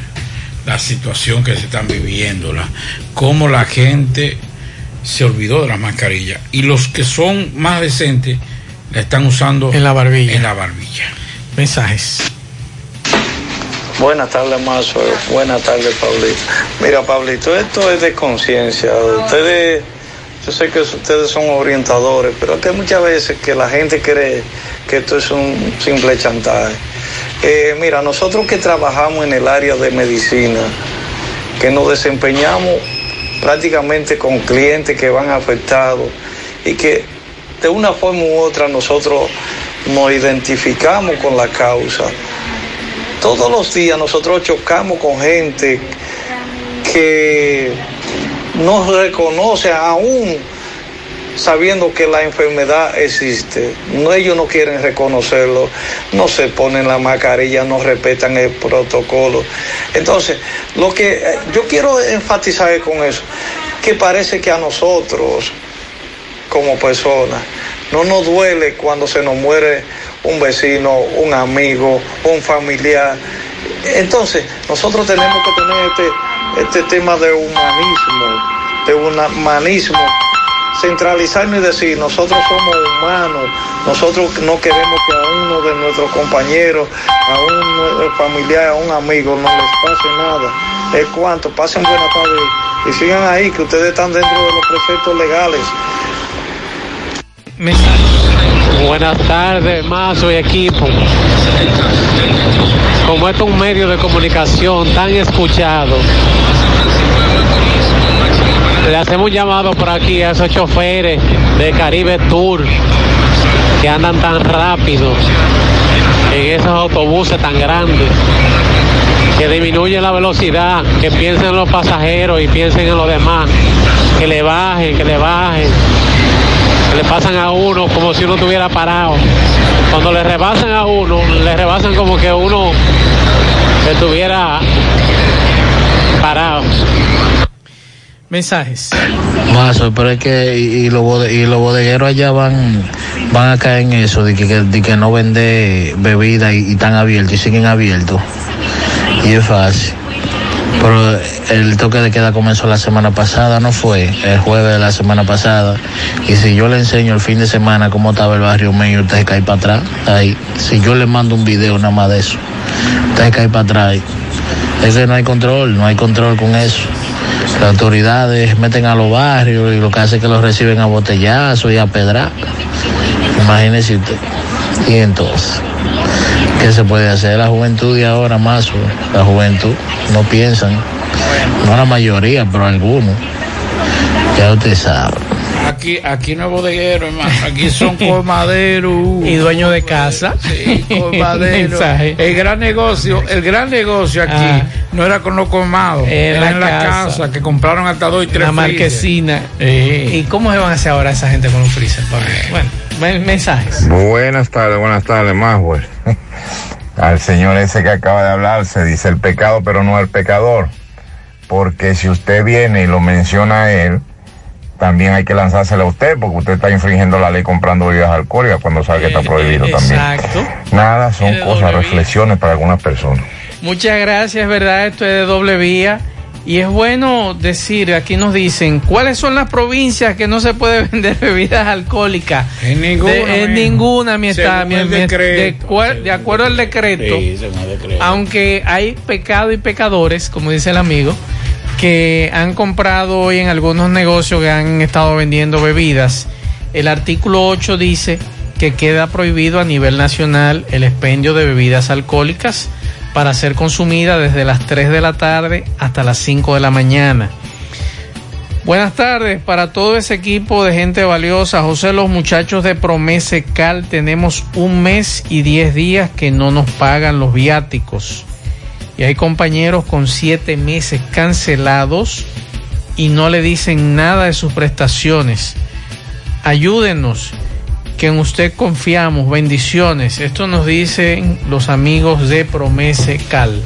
la situación que se están viviendo, la, cómo la gente se olvidó de las mascarillas y los que son más decentes la están usando en la barbilla. En la barbilla. Mensajes. Buenas tardes, Mazo. Buenas tardes, Pablito. Mira, Pablito, esto es de conciencia. Ustedes, yo sé que ustedes son orientadores, pero es que muchas veces que la gente cree que esto es un simple chantaje. Eh, mira, nosotros que trabajamos en el área de medicina, que nos desempeñamos prácticamente con clientes que van afectados y que de una forma u otra nosotros nos identificamos con la causa. Todos los días nosotros chocamos con gente que no reconoce aún sabiendo que la enfermedad existe. No, ellos no quieren reconocerlo, no se ponen la mascarilla, no respetan el protocolo. Entonces, lo que eh, yo quiero enfatizar con eso, que parece que a nosotros, como personas, no nos duele cuando se nos muere un vecino, un amigo, un familiar. Entonces, nosotros tenemos que tener este, este tema de humanismo, de humanismo, centralizarnos y decir, nosotros somos humanos, nosotros no queremos que a uno de nuestros compañeros, a un familiar, a un amigo, no les pase nada. Es cuanto, pasen buena tarde y sigan ahí, que ustedes están dentro de los preceptos legales. Buenas tardes, Mazo y equipo. Como esto es un medio de comunicación tan escuchado, le hacemos un llamado por aquí a esos choferes de Caribe Tour que andan tan rápido en esos autobuses tan grandes, que disminuyen la velocidad, que piensen en los pasajeros y piensen en los demás, que le bajen, que le bajen le pasan a uno como si uno estuviera parado. Cuando le rebasan a uno, le rebasan como que uno estuviera parado. Mensajes. Mazo, pero es que y, y los bode- y los bodegueros allá van van a caer en eso de que, de que no vende bebida y, y están abiertos y siguen abiertos. Y es fácil. Pero el toque de queda comenzó la semana pasada, no fue el jueves de la semana pasada. Y si yo le enseño el fin de semana cómo estaba el barrio mío, usted se cae para atrás. Ahí, si yo le mando un video nada más de eso, usted cae para atrás. Es que no hay control, no hay control con eso. Las autoridades meten a los barrios y lo que hace es que los reciben a botellazo y a pedra. Imagínese usted. Y entonces, ¿qué se puede hacer? La juventud de ahora más, la juventud, no piensan. No la mayoría, pero algunos. Ya usted sabe. Aquí, aquí no es bodeguero, hermano. Aquí son [laughs] colmaderos. Y dueño de casa. Sí, colmaderos. El gran negocio, el gran negocio aquí Ah. no era con los colmados, era en la casa. casa, que compraron hasta dos y tres La marquesina. ¿Y cómo se van a hacer ahora esa gente con un freezer, Pablo? Bueno, mensajes. Buenas tardes, buenas tardes, Maswell. [laughs] Al señor ese que acaba de hablar se dice el pecado, pero no el pecador. Porque si usted viene y lo menciona a él, también hay que lanzársela a usted porque usted está infringiendo la ley comprando bebidas alcohólicas cuando sabe que está prohibido también. Exacto. Nada, son cosas, reflexiones para algunas personas. Muchas gracias, verdad, esto es de doble vía. Y es bueno decir, aquí nos dicen, ¿cuáles son las provincias que no se puede [laughs] vender bebidas alcohólicas? En ninguna, De, en ninguna, mi está, Según mi- el mi- decreto. de, acuerdo al decreto, Sí, decreto. aunque hay pecado y pecadores, como dice el amigo, que han comprado hoy en algunos negocios que han estado vendiendo bebidas, el artículo 8 dice que queda prohibido a nivel nacional el expendio de bebidas alcohólicas para ser consumida desde las 3 de la tarde hasta las 5 de la mañana. Buenas tardes para todo ese equipo de gente valiosa. José, los muchachos de Promese Cal, tenemos un mes y 10 días que no nos pagan los viáticos. Y hay compañeros con 7 meses cancelados y no le dicen nada de sus prestaciones. Ayúdenos, que en usted confiamos. Bendiciones. Esto nos dicen los amigos de Promese Cal.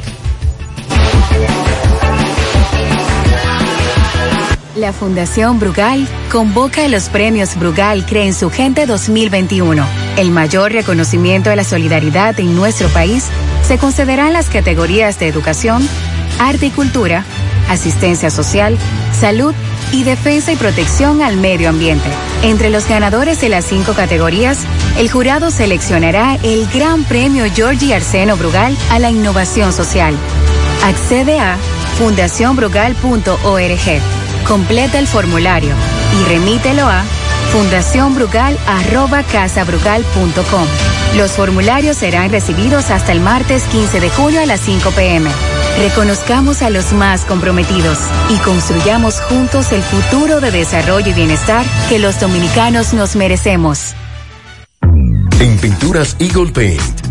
La Fundación Brugal convoca los premios Brugal Cree en su Gente 2021. El mayor reconocimiento a la solidaridad en nuestro país se concederá en las categorías de educación, arte y cultura, asistencia social, salud y defensa y protección al medio ambiente. Entre los ganadores de las cinco categorías, el jurado seleccionará el Gran Premio Georgie Arseno Brugal a la innovación social. Accede a fundacionbrugal.org. Completa el formulario y remítelo a fundacionbrugal.casabrugal.com. Los formularios serán recibidos hasta el martes 15 de julio a las 5 pm. Reconozcamos a los más comprometidos y construyamos juntos el futuro de desarrollo y bienestar que los dominicanos nos merecemos. En Pinturas Eagle Paint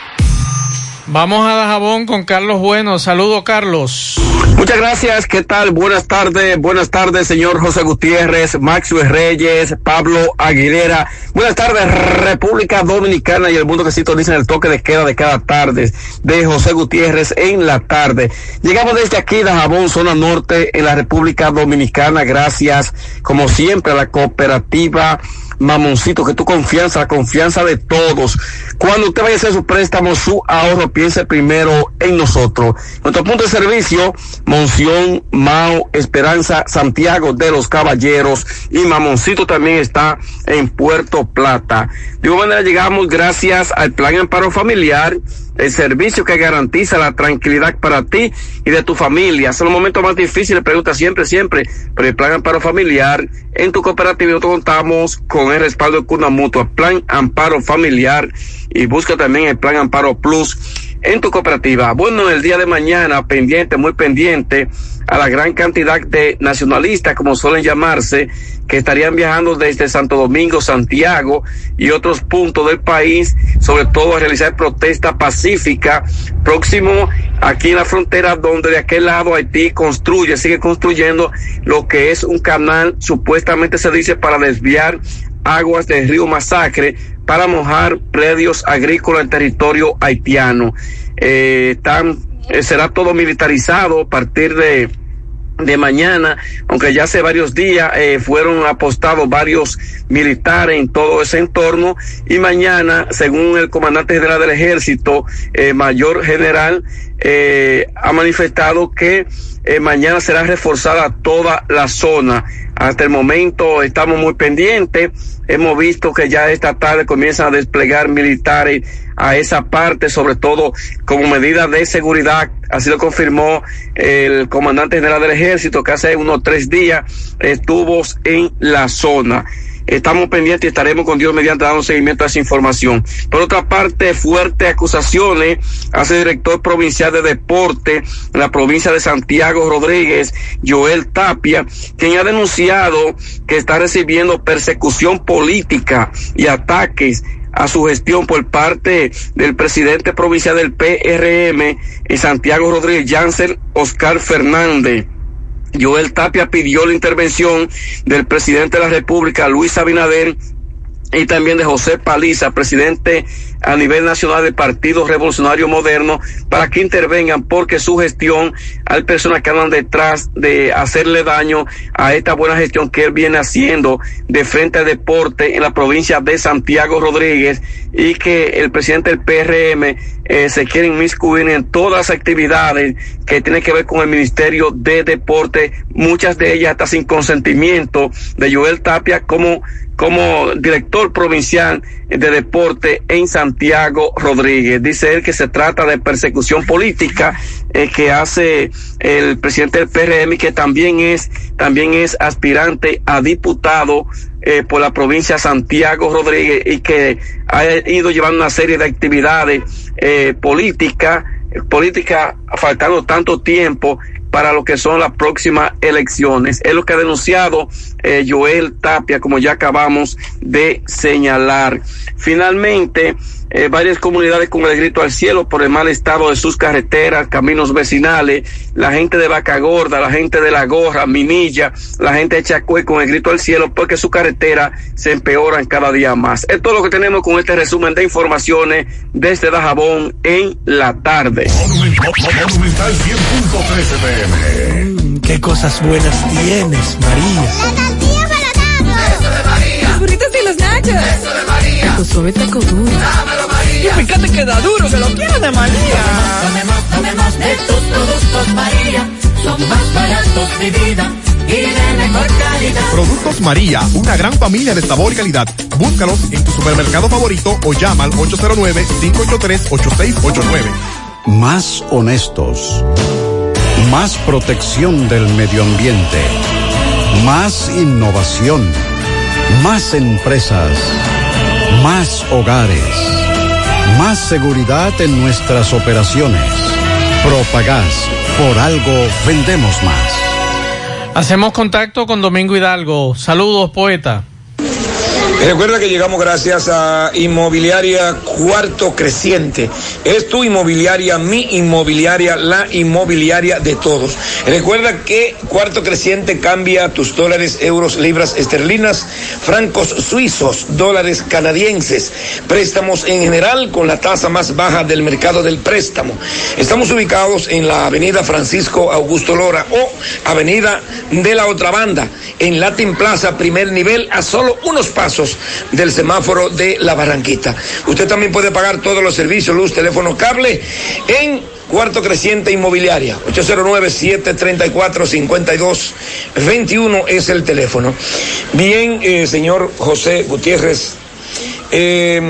Vamos a Dajabón con Carlos Bueno. Saludo, Carlos. Muchas gracias, ¿qué tal? Buenas tardes, buenas tardes, señor José Gutiérrez, Maxwell Reyes, Pablo Aguilera. Buenas tardes, República Dominicana y el mundo que sintoniza el toque de queda de cada tarde de José Gutiérrez en la tarde. Llegamos desde aquí, Dajabón, zona norte, en la República Dominicana, gracias, como siempre, a la cooperativa Mamoncito, que tu confianza, la confianza de todos. Cuando usted vaya a hacer su préstamo, su ahorro, piense primero en nosotros. Nuestro punto de servicio, Monción, Mao, Esperanza, Santiago de los Caballeros y Mamoncito también está en Puerto Plata. De igual manera llegamos gracias al Plan Amparo Familiar, el servicio que garantiza la tranquilidad para ti y de tu familia. Son los momentos más difíciles, pregunta siempre, siempre, pero el Plan Amparo Familiar, en tu cooperativa nosotros contamos con el respaldo de Cuna Mutua, Plan Amparo Familiar y busca también el Plan Amparo Plus en tu cooperativa. Bueno, el día de mañana, pendiente, muy pendiente a la gran cantidad de nacionalistas, como suelen llamarse, que estarían viajando desde Santo Domingo, Santiago y otros puntos del país, sobre todo a realizar protesta pacífica próximo aquí en la frontera donde de aquel lado Haití construye, sigue construyendo lo que es un canal, supuestamente se dice, para desviar aguas del río Masacre para mojar predios agrícolas en territorio haitiano. Eh, eh, será todo militarizado a partir de de mañana, aunque ya hace varios días eh, fueron apostados varios militares en todo ese entorno y mañana, según el comandante general del ejército, eh, mayor general, eh, ha manifestado que eh, mañana será reforzada toda la zona. Hasta el momento estamos muy pendientes. Hemos visto que ya esta tarde comienzan a desplegar militares a esa parte, sobre todo como medida de seguridad. Así lo confirmó el comandante general del ejército que hace unos tres días estuvo en la zona. Estamos pendientes y estaremos con Dios mediante dando seguimiento a esa información. Por otra parte, fuertes acusaciones hace director provincial de deporte en la provincia de Santiago Rodríguez, Joel Tapia, quien ha denunciado que está recibiendo persecución política y ataques a su gestión por parte del presidente provincial del PRM en Santiago Rodríguez, Jansen Oscar Fernández. Joel Tapia pidió la intervención del presidente de la República, Luis Abinader, y también de José Paliza, presidente a nivel nacional del Partido Revolucionario Moderno, para que intervengan porque su gestión, hay personas que andan detrás de hacerle daño a esta buena gestión que él viene haciendo de frente al deporte en la provincia de Santiago Rodríguez y que el presidente del PRM eh, se quiere inmiscuir en todas las actividades que tienen que ver con el Ministerio de Deporte, muchas de ellas hasta sin consentimiento de Joel Tapia como como director provincial de deporte en Santiago Rodríguez. Dice él que se trata de persecución política eh, que hace el presidente del PRM que también es, también es aspirante a diputado eh, por la provincia Santiago Rodríguez y que ha ido llevando una serie de actividades eh, políticas, política faltando tanto tiempo para lo que son las próximas elecciones. Es lo que ha denunciado eh, Joel Tapia, como ya acabamos de señalar. Finalmente, eh, varias comunidades con el grito al cielo por el mal estado de sus carreteras, caminos vecinales, la gente de Vaca Gorda, la gente de La Gorra, Minilla, la gente de Chacue con el grito al cielo porque su carretera se empeoran cada día más. Es todo lo que tenemos con este resumen de informaciones desde Dajabón en la tarde. Monumental 100.13 Mm, qué cosas buenas tienes, María. La tortilla para Eso de María. Los burritos y los nachos. Eso de María. Tu suave taco duro. María. Y fíjate que da duro, que lo quiero de María. Tomemos, tomemos de tus productos, María. Son más baratos de vida. Y de mejor calidad. Productos María, una gran familia de sabor y calidad. Búscalos en tu supermercado favorito o llama al 809-583-8689. Más honestos. Más protección del medio ambiente. Más innovación. Más empresas. Más hogares. Más seguridad en nuestras operaciones. Propagás. Por algo vendemos más. Hacemos contacto con Domingo Hidalgo. Saludos, poeta. Recuerda que llegamos gracias a Inmobiliaria Cuarto Creciente. Es tu inmobiliaria, mi inmobiliaria, la inmobiliaria de todos. Recuerda que Cuarto Creciente cambia tus dólares, euros, libras esterlinas, francos suizos, dólares canadienses, préstamos en general con la tasa más baja del mercado del préstamo. Estamos ubicados en la avenida Francisco Augusto Lora o avenida de la otra banda, en Latin Plaza, primer nivel, a solo unos pasos del semáforo de la Barranquita. Usted también puede pagar todos los servicios, luz, teléfono, cable en Cuarto Creciente Inmobiliaria. 809-734-5221 es el teléfono. Bien, eh, señor José Gutiérrez, eh,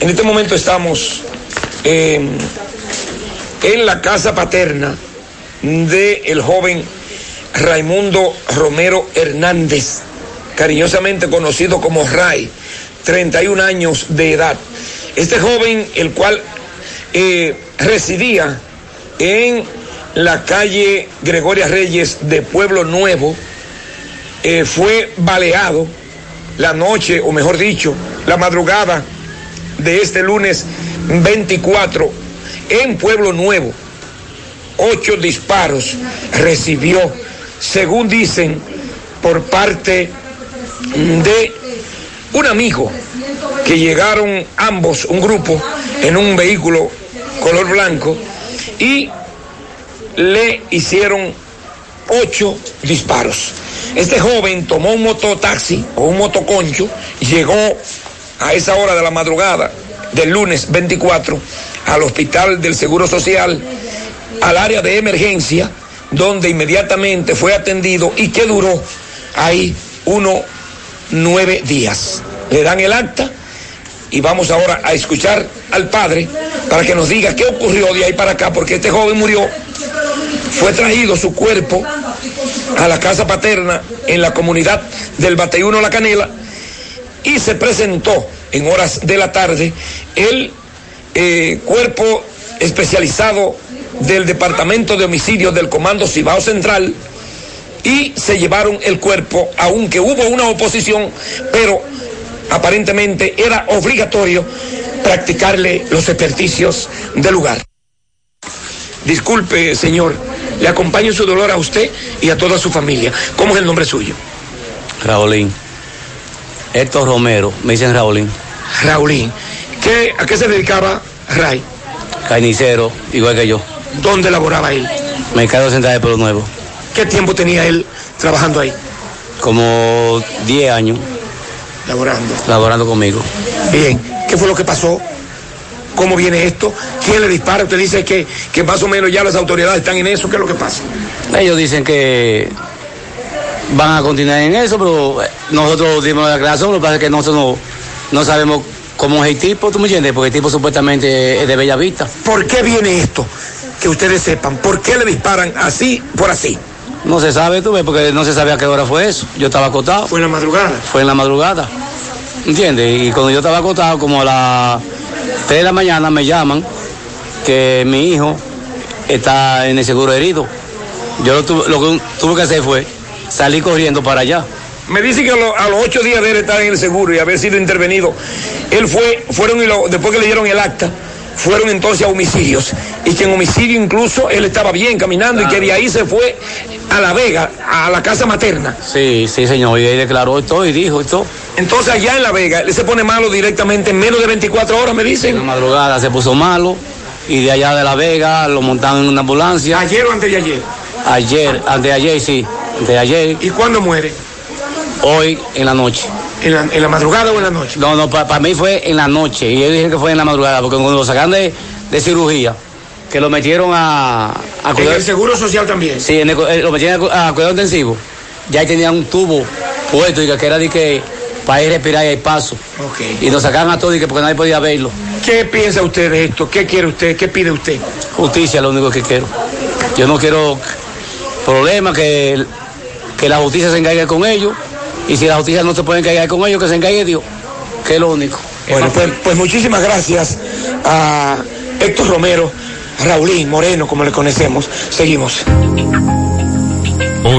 en este momento estamos eh, en la casa paterna del el joven Raimundo Romero Hernández cariñosamente conocido como Ray, 31 años de edad. Este joven, el cual eh, residía en la calle Gregoria Reyes de Pueblo Nuevo, eh, fue baleado la noche, o mejor dicho, la madrugada de este lunes 24 en Pueblo Nuevo. Ocho disparos recibió, según dicen, por parte de un amigo que llegaron ambos, un grupo, en un vehículo color blanco y le hicieron ocho disparos. Este joven tomó un mototaxi o un motoconcho y llegó a esa hora de la madrugada del lunes 24 al hospital del Seguro Social, al área de emergencia, donde inmediatamente fue atendido y que duró ahí uno nueve días. Le dan el acta y vamos ahora a escuchar al padre para que nos diga qué ocurrió de ahí para acá, porque este joven murió, fue traído su cuerpo a la casa paterna en la comunidad del Bateyuno La Canela y se presentó en horas de la tarde el eh, cuerpo especializado del Departamento de Homicidios del Comando Cibao Central y se llevaron el cuerpo, aunque hubo una oposición, pero aparentemente era obligatorio practicarle los ejercicios del lugar. Disculpe, señor, le acompaño su dolor a usted y a toda su familia. ¿Cómo es el nombre suyo? Raulín. Héctor Romero, me dicen Raulín. Raulín. ¿Qué, ¿A qué se dedicaba Ray? Carnicero, igual que yo. ¿Dónde laboraba él? Mercado Central de Pueblo Nuevo. ¿Qué tiempo tenía él trabajando ahí? Como 10 años. Laborando. Laborando conmigo. Bien, ¿qué fue lo que pasó? ¿Cómo viene esto? ¿Quién le dispara? Usted dice que, que más o menos ya las autoridades están en eso. ¿Qué es lo que pasa? Ellos dicen que van a continuar en eso, pero nosotros dimos la declaración, lo que pasa es que nosotros no, no sabemos cómo es el tipo, ¿tú me entiendes? Porque el tipo supuestamente es de Bella Vista. ¿Por qué viene esto? Que ustedes sepan, ¿por qué le disparan así por así? No se sabe, tú ves, porque no se sabe a qué hora fue eso. Yo estaba acostado. ¿Fue en la madrugada? Fue en la madrugada. ¿Entiendes? Y cuando yo estaba acostado, como a las 3 de la mañana, me llaman que mi hijo está en el seguro herido. Yo lo, tuve, lo que tuve que hacer fue salir corriendo para allá. Me dice que a, lo- a los ocho días de él estar en el seguro y haber sido intervenido, él fue, fueron y lo- después que le dieron el acta, fueron entonces a homicidios. Y que en homicidio incluso él estaba bien caminando y que de ahí se fue a La Vega, a la casa materna. Sí, sí, señor. Y él declaró y todo y dijo y todo. Entonces allá en La Vega, él se pone malo directamente en menos de 24 horas, me dicen. En la madrugada se puso malo y de allá de La Vega lo montaron en una ambulancia. ¿Ayer o antes de ayer? Ayer, antes de ayer, sí. Antes de ayer. ¿Y cuándo muere? Hoy en la noche. ¿En la, en la madrugada o en la noche? No, no, para mí fue en la noche. Y ellos dijeron que fue en la madrugada, porque cuando lo sacan de, de cirugía, que lo metieron a, a ¿En el Seguro Social también? Sí, en el- eh, lo metieron a, a cuidado intensivo. Ya ahí tenían un tubo puesto y que era de que para ir a respirar y hay paso. Ok. Y nos sacaban a todos y que porque nadie podía verlo. ¿Qué piensa usted de esto? ¿Qué quiere usted? ¿Qué pide usted? Justicia es lo único que quiero. Yo no quiero problemas, que, que la justicia se encargue con ellos. Y si la justicia no se puede encargar con ellos, que se encargue Dios. Que es lo único. Bueno, pues, pues muchísimas gracias a Héctor Romero, Raulín Moreno, como le conocemos. Seguimos.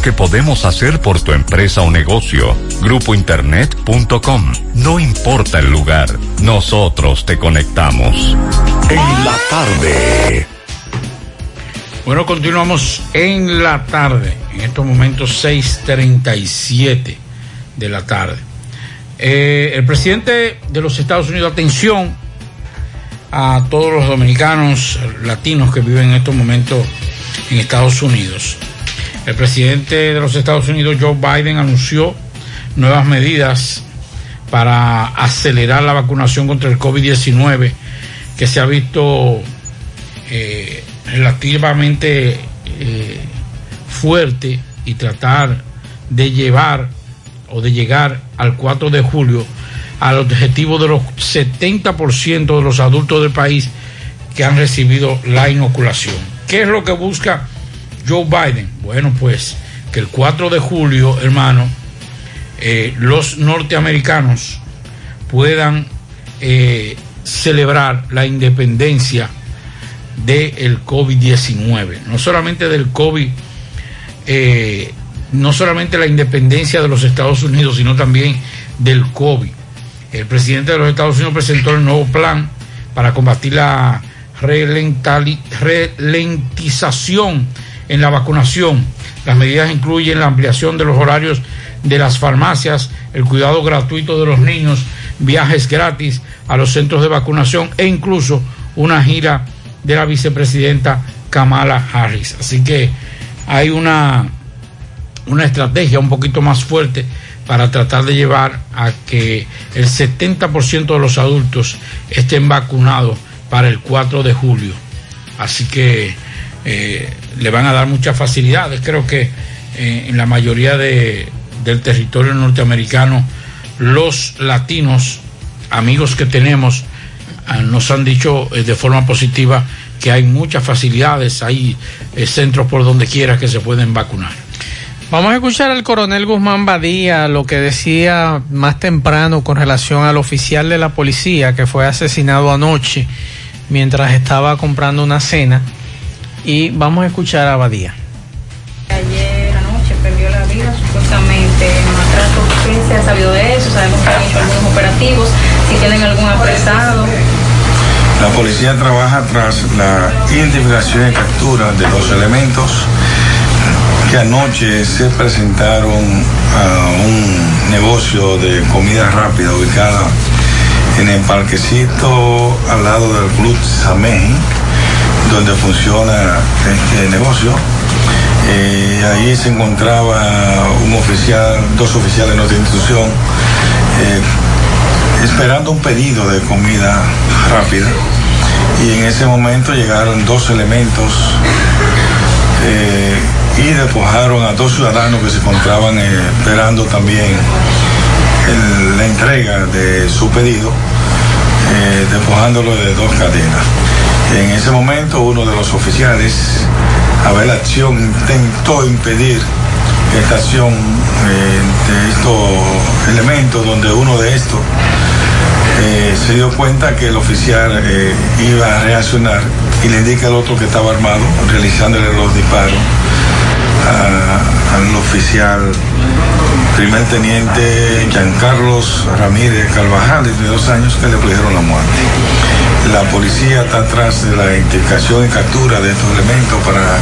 que podemos hacer por tu empresa o negocio. Grupointernet.com. No importa el lugar, nosotros te conectamos. En la tarde. Bueno, continuamos en la tarde, en estos momentos 6.37 de la tarde. Eh, el presidente de los Estados Unidos, atención a todos los dominicanos latinos que viven en estos momentos en Estados Unidos. El presidente de los Estados Unidos, Joe Biden, anunció nuevas medidas para acelerar la vacunación contra el COVID-19 que se ha visto eh, relativamente eh, fuerte y tratar de llevar o de llegar al 4 de julio al objetivo de los 70% de los adultos del país que han recibido la inoculación. ¿Qué es lo que busca Joe Biden? Bueno, pues que el 4 de julio, hermano, eh, los norteamericanos puedan eh, celebrar la independencia del COVID-19. No solamente del COVID, eh, no solamente la independencia de los Estados Unidos, sino también del COVID. El presidente de los Estados Unidos presentó el nuevo plan para combatir la ralentización en la vacunación. Las medidas incluyen la ampliación de los horarios de las farmacias, el cuidado gratuito de los niños, viajes gratis a los centros de vacunación e incluso una gira de la vicepresidenta Kamala Harris. Así que hay una, una estrategia un poquito más fuerte para tratar de llevar a que el 70% de los adultos estén vacunados para el 4 de julio. Así que eh, le van a dar muchas facilidades. Creo que eh, en la mayoría de, del territorio norteamericano, los latinos, amigos que tenemos, ah, nos han dicho eh, de forma positiva que hay muchas facilidades, hay centros por donde quiera que se pueden vacunar. Vamos a escuchar al coronel Guzmán Badía lo que decía más temprano con relación al oficial de la policía que fue asesinado anoche mientras estaba comprando una cena. Y vamos a escuchar a Badía. Ayer anoche perdió la vida supuestamente en un atraco. ¿Qué se ha sabido de eso? Sabemos que han hecho algunos operativos. Si tienen algún apresado. La policía trabaja tras la identificación y captura de los elementos que anoche se presentaron a un negocio de comida rápida ubicada en el parquecito al lado del Club Samey, donde funciona este negocio. Eh, ahí se encontraba un oficial, dos oficiales de nuestra institución, eh, esperando un pedido de comida rápida. Y en ese momento llegaron dos elementos eh, y despojaron a dos ciudadanos que se encontraban eh, esperando también la entrega de su pedido, despojándolo de dos cadenas. En ese momento uno de los oficiales, a ver la acción, intentó impedir esta acción eh, de estos elementos, donde uno de estos eh, se dio cuenta que el oficial eh, iba a reaccionar y le indica al otro que estaba armado, realizándole los disparos al oficial primer teniente Giancarlos Ramírez Carvajal, de 22 años, que le produjeron la muerte. La policía está atrás de la identificación y captura de estos elementos para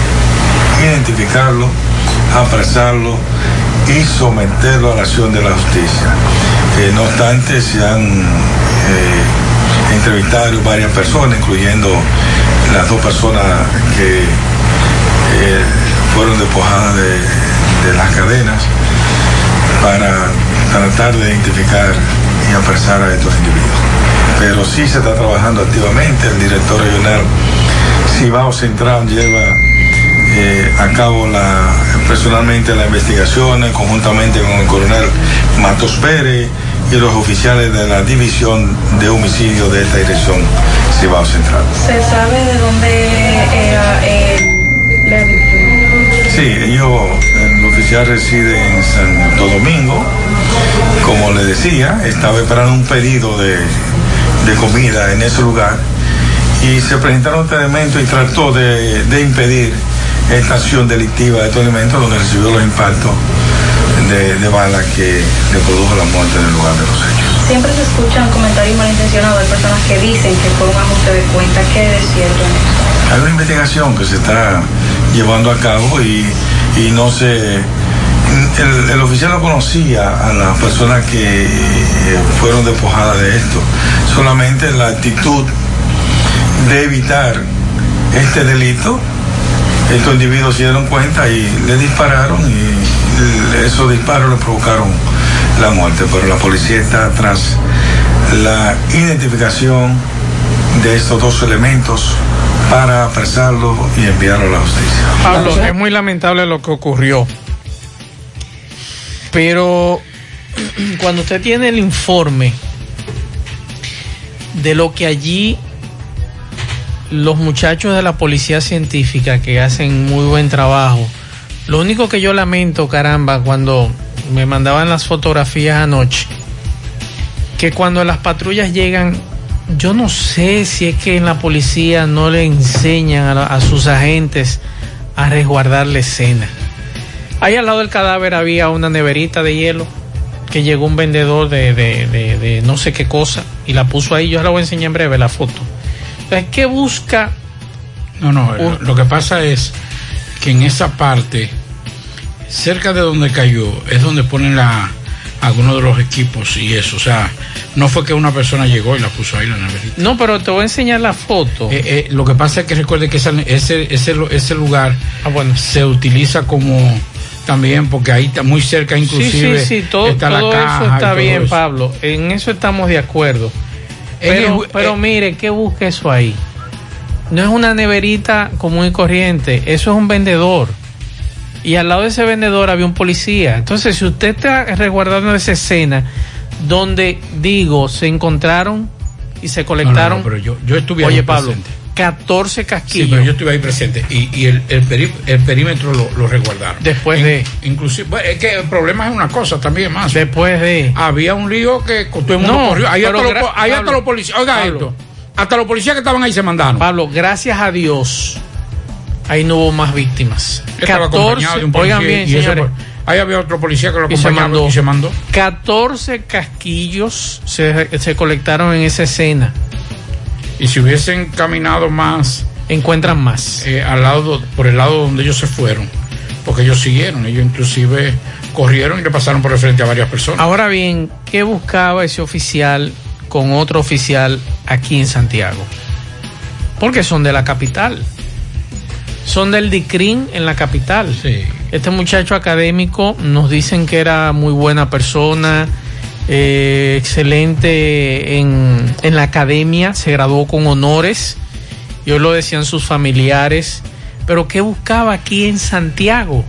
identificarlo, apresarlo y someterlo a la acción de la justicia. Eh, no obstante, se han eh, entrevistado varias personas, incluyendo las dos personas que eh, fueron despojadas de, de las cadenas para tratar de identificar y apresar a estos individuos. Pero sí se está trabajando activamente, el director regional Cibao Central lleva eh, a cabo la, personalmente las investigaciones conjuntamente con el coronel Matos Pérez y los oficiales de la división de homicidio de esta dirección Cibao Central. ¿Se sabe de dónde era el, la? Sí, ellos, el oficial reside en Santo Domingo. Como le decía, estaba esperando un pedido de, de comida en ese lugar y se presentaron este elemento y trató de, de impedir esta acción delictiva de estos elementos donde recibió los impactos de, de bala que le produjo la muerte en el lugar de los hechos. Siempre se escuchan comentarios malintencionados de personas que dicen que fue un ajuste de cuenta. ¿Qué es cierto en eso? Hay una investigación que se está llevando a cabo y, y no se... El, oficial no conocía a las personas que eh, fueron despojadas de esto. Solamente la actitud de evitar este delito, estos individuos se dieron cuenta y le dispararon y esos disparos le provocaron la muerte. Pero la policía está tras la identificación de estos dos elementos para apresarlos y enviarlos a la justicia. Pablo, es muy lamentable lo que ocurrió. Pero cuando usted tiene el informe de lo que allí los muchachos de la policía científica que hacen muy buen trabajo, lo único que yo lamento, caramba, cuando me mandaban las fotografías anoche, que cuando las patrullas llegan, yo no sé si es que en la policía no le enseñan a, la- a sus agentes a resguardar la escena. Ahí al lado del cadáver había una neverita de hielo que llegó un vendedor de, de- de- de no sé qué cosa y la puso ahí. Yo la voy a enseñar en breve la foto. Entonces, ¿qué busca? No, no, lo que pasa es que en esa parte cerca de donde cayó es donde ponen la algunos de los equipos y eso. O sea, no fue que una persona llegó y la puso ahí la neverita. No, pero te voy a enseñar la foto. Eh, eh, lo que pasa es que recuerde que esa- ese, ese, ese lugar Ah, bueno. se utiliza como también porque ahí está muy cerca inclusive sí, sí, sí, todo, está la todo caja eso está todo bien, eso. Pablo. En eso estamos de acuerdo. Pero, el- pero eh, mire, ¿qué busca eso ahí? No es una neverita común y corriente, eso es un vendedor. Y al lado de ese vendedor había un policía. Entonces, si usted está resguardando esa escena donde, digo, se encontraron y se colectaron. No, no, no, pero yo, yo estuve ahí Oye, Pablo, presente. 14 casquillos. Sí, pero yo estuve ahí presente y, y el, el, peri- el perímetro lo, lo resguardaron. Después de. Inclusive, bueno, es que el problema es una cosa también más. Después de. Había un lío que todo el mundo No, corrió. Ahí, hasta pero los, gra- po- ahí hasta Pablo, los policías. Oiga Pablo. esto. Hasta los policías que estaban ahí se mandaron. Pablo, gracias a Dios, ahí no hubo más víctimas. Estaba 14, acompañado de un policía oigan bien, y señores. ahí había otro policía que lo Y se acompañaba mandó. y se mandó. 14 casquillos se, se colectaron en esa escena. Y si hubiesen caminado más. Encuentran más. eh, al lado, por el lado donde ellos se fueron. Porque ellos siguieron. Ellos inclusive corrieron y le pasaron por el frente a varias personas. Ahora bien, ¿qué buscaba ese oficial con otro oficial aquí en Santiago? Porque son de la capital. Son del DICRIN en la capital. Este muchacho académico nos dicen que era muy buena persona, eh, excelente en, en la academia, se graduó con honores, y hoy lo decían sus familiares. Pero ¿qué buscaba aquí en Santiago?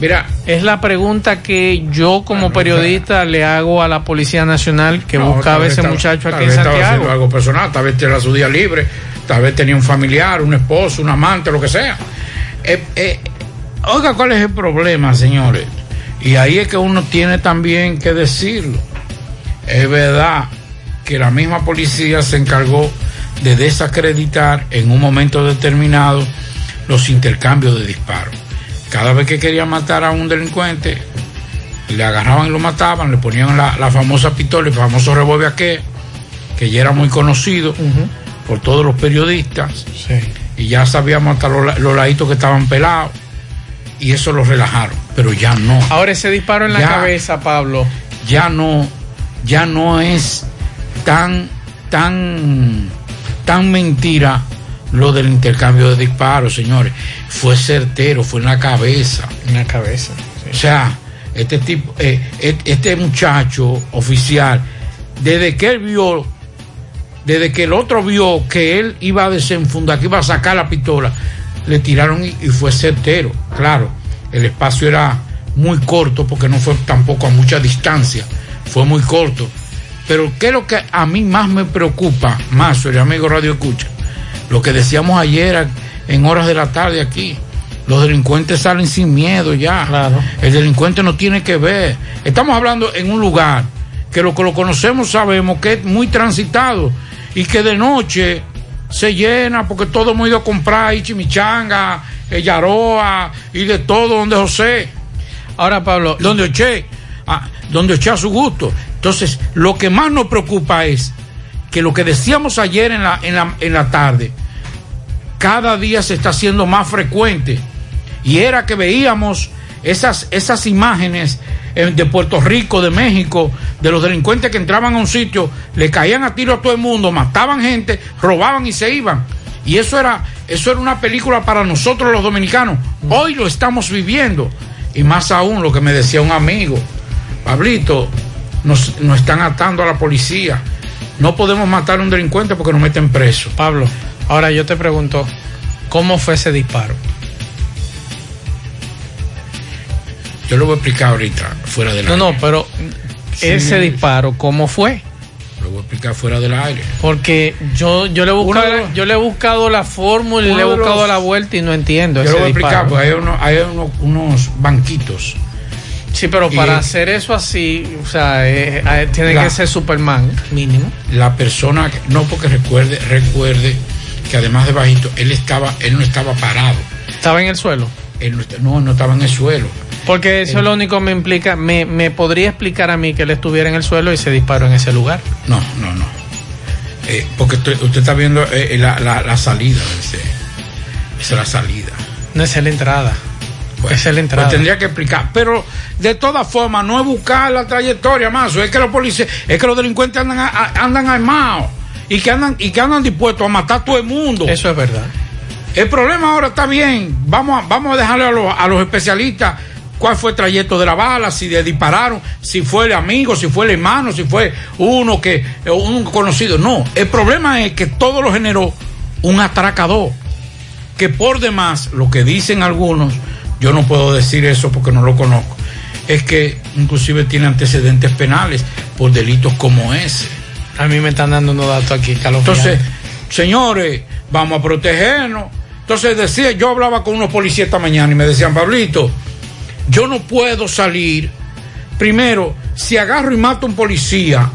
Mira, es la pregunta que yo como periodista le hago a la Policía Nacional que No, buscaba ese estaba- muchacho aquí en vez estaba haciendo Santiago. algo personal, tal vez era su día libre, tal vez tenía un familiar, un esposo, un amante, lo que sea. Eh, eh, oiga, ¿cuál es el problema, señores? Y ahí es que uno tiene también que decirlo. Es verdad que la misma policía se encargó de desacreditar en un momento determinado los intercambios de disparos. Cada vez que querían matar a un delincuente, le agarraban y lo mataban, le ponían la, la famosa pistola, el famoso revólver aquel, que ya era muy conocido por todos los periodistas, y ya sabíamos hasta los, la- los laditos que estaban pelados, y eso lo relajaron, pero ya no. Ahora ese disparo en la cabeza, Pablo. Ya no, ya no es tan, tan, tan mentira lo del intercambio de disparos, señores. Fue certero, fue en la cabeza. En la cabeza. O sea, este tipo, eh, et- este muchacho oficial, desde que él vio, desde que el otro vio que él iba a desenfundar, que iba a sacar la pistola, le tiraron y, y fue certero. Claro, el espacio era muy corto porque no fue tampoco a mucha distancia, fue muy corto. Pero ¿qué es lo que a mí más me preocupa, más, el amigo Radio Escucha? Lo que decíamos ayer en horas de la tarde aquí. Los delincuentes salen sin miedo ya. El delincuente no tiene que ver. Estamos hablando en un lugar que lo que lo conocemos sabemos que es muy transitado y que de noche se llena porque todo hemos ido a comprar ahí chimichanga, eh, yaroa y de todo donde José. Ahora, Pablo. Donde Oche, ah, donde Oche a su gusto. Entonces, lo que más nos preocupa es que lo que decíamos ayer en la, en la, en la tarde, cada día se está haciendo más frecuente. Y era que veíamos esas, esas imágenes eh, de Puerto Rico, de México, de los delincuentes que entraban a un sitio, le caían a tiro a todo el mundo, mataban gente, robaban y se iban. Y eso era, eso era una película para nosotros los dominicanos. Hoy lo estamos viviendo. Y más aún lo que me decía un amigo, Pablito, nos, están atando a la policía. No podemos matar a un delincuente porque nos meten preso. Pablo, ahora yo te pregunto, ¿cómo fue ese disparo? Yo lo voy a explicar ahorita, fuera del No, aire. no, pero ese disparo, ¿cómo fue? Lo voy a explicar fuera del aire. Porque yo, yo, le, he buscado, los- yo le he buscado la fórmula y le he buscado los- la vuelta y no entiendo Yo ese lo voy a explicar, porque hay, uno- hay uno- unos banquitos. Sí, pero para hacer eso así, o sea, eh, eh, tiene La- que ser Superman, mínimo. La persona, no porque recuerde, recuerde que además de bajito, él estaba, él no estaba parado. Estaba en el suelo. Él no, no, no estaba en el suelo. Porque eso es lo único que me implica, me, me podría explicar a mí que él estuviera en el suelo y se disparó en ese lugar. No, no, no. Eh, porque usted, usted está viendo eh, la, la- la salida. Ese, esa es la salida. No es la entrada. Esa es la entrada. Pues tendría que explicar. Pero de todas formas, no es buscar la trayectoria más. Es que los policías, es que los delincuentes andan, a- andan armados y que andan, y que andan dispuestos a matar a todo el mundo. Eso es verdad. El problema ahora está bien. Vamos a, vamos a dejarle a los, a los especialistas cuál fue el trayecto de la bala, si le dispararon, si fue el amigo, si fue el hermano, si fue uno que un conocido. No, el problema es que todo lo generó un atracador. Que por demás, lo que dicen algunos, yo no puedo decir eso porque no lo conozco, es que inclusive tiene antecedentes penales por delitos como ese. A mí me están dando unos datos aquí, Carlos. Entonces, señores, vamos a protegernos. Entonces decía, yo hablaba con unos policías esta mañana y me decían, Pablito, yo no puedo salir. Primero, si agarro y mato a un policía,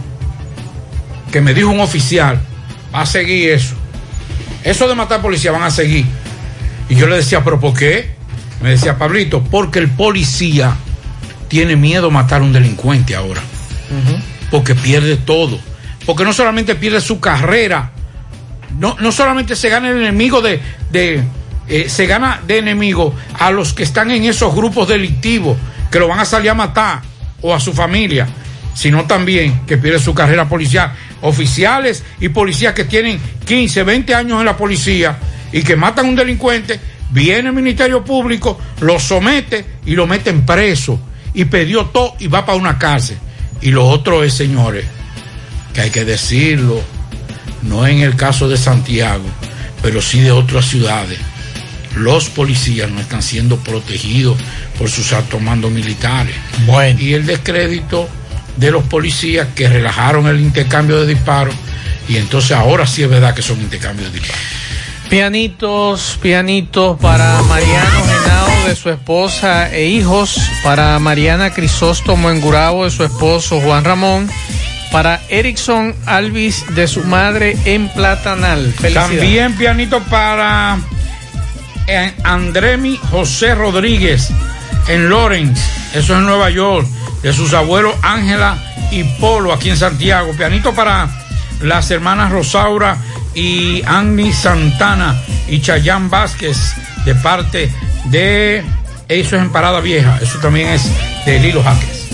que me dijo un oficial, va a seguir eso. Eso de matar policía van a seguir. Y yo le decía, ¿pero por qué? Me decía, Pablito, porque el policía tiene miedo a matar a un delincuente ahora. Porque pierde todo. Porque no solamente pierde su carrera, no, no solamente se gana el enemigo de, de eh, se gana de enemigo a los que están en esos grupos delictivos que lo van a salir a matar o a su familia, sino también que pierde su carrera policial. Oficiales y policías que tienen 15, 20 años en la policía y que matan a un delincuente, viene el Ministerio Público, lo somete y lo meten preso y perdió todo y va para una cárcel. Y lo otro es, señores, que hay que decirlo, no en el caso de Santiago, pero sí de otras ciudades. Los policías no están siendo protegidos por sus altos mandos militares. Y el descrédito de los policías que relajaron el intercambio de disparos y entonces ahora sí es verdad que son intercambios de disparos. Pianitos, pianitos para Mariano Genao de su esposa e hijos, para Mariana Crisóstomo en Gurabo de su esposo Juan Ramón, para Erickson Alvis de su madre en Platanal. Felicidades. También pianito para Andremi José Rodríguez en Lawrence, eso es en Nueva York, de sus abuelos Ángela y Polo aquí en Santiago. Pianito para las hermanas Rosaura y Annie Santana y Chayán Vázquez de parte de eso es en Parada Vieja, eso también es de Lilo Jaques.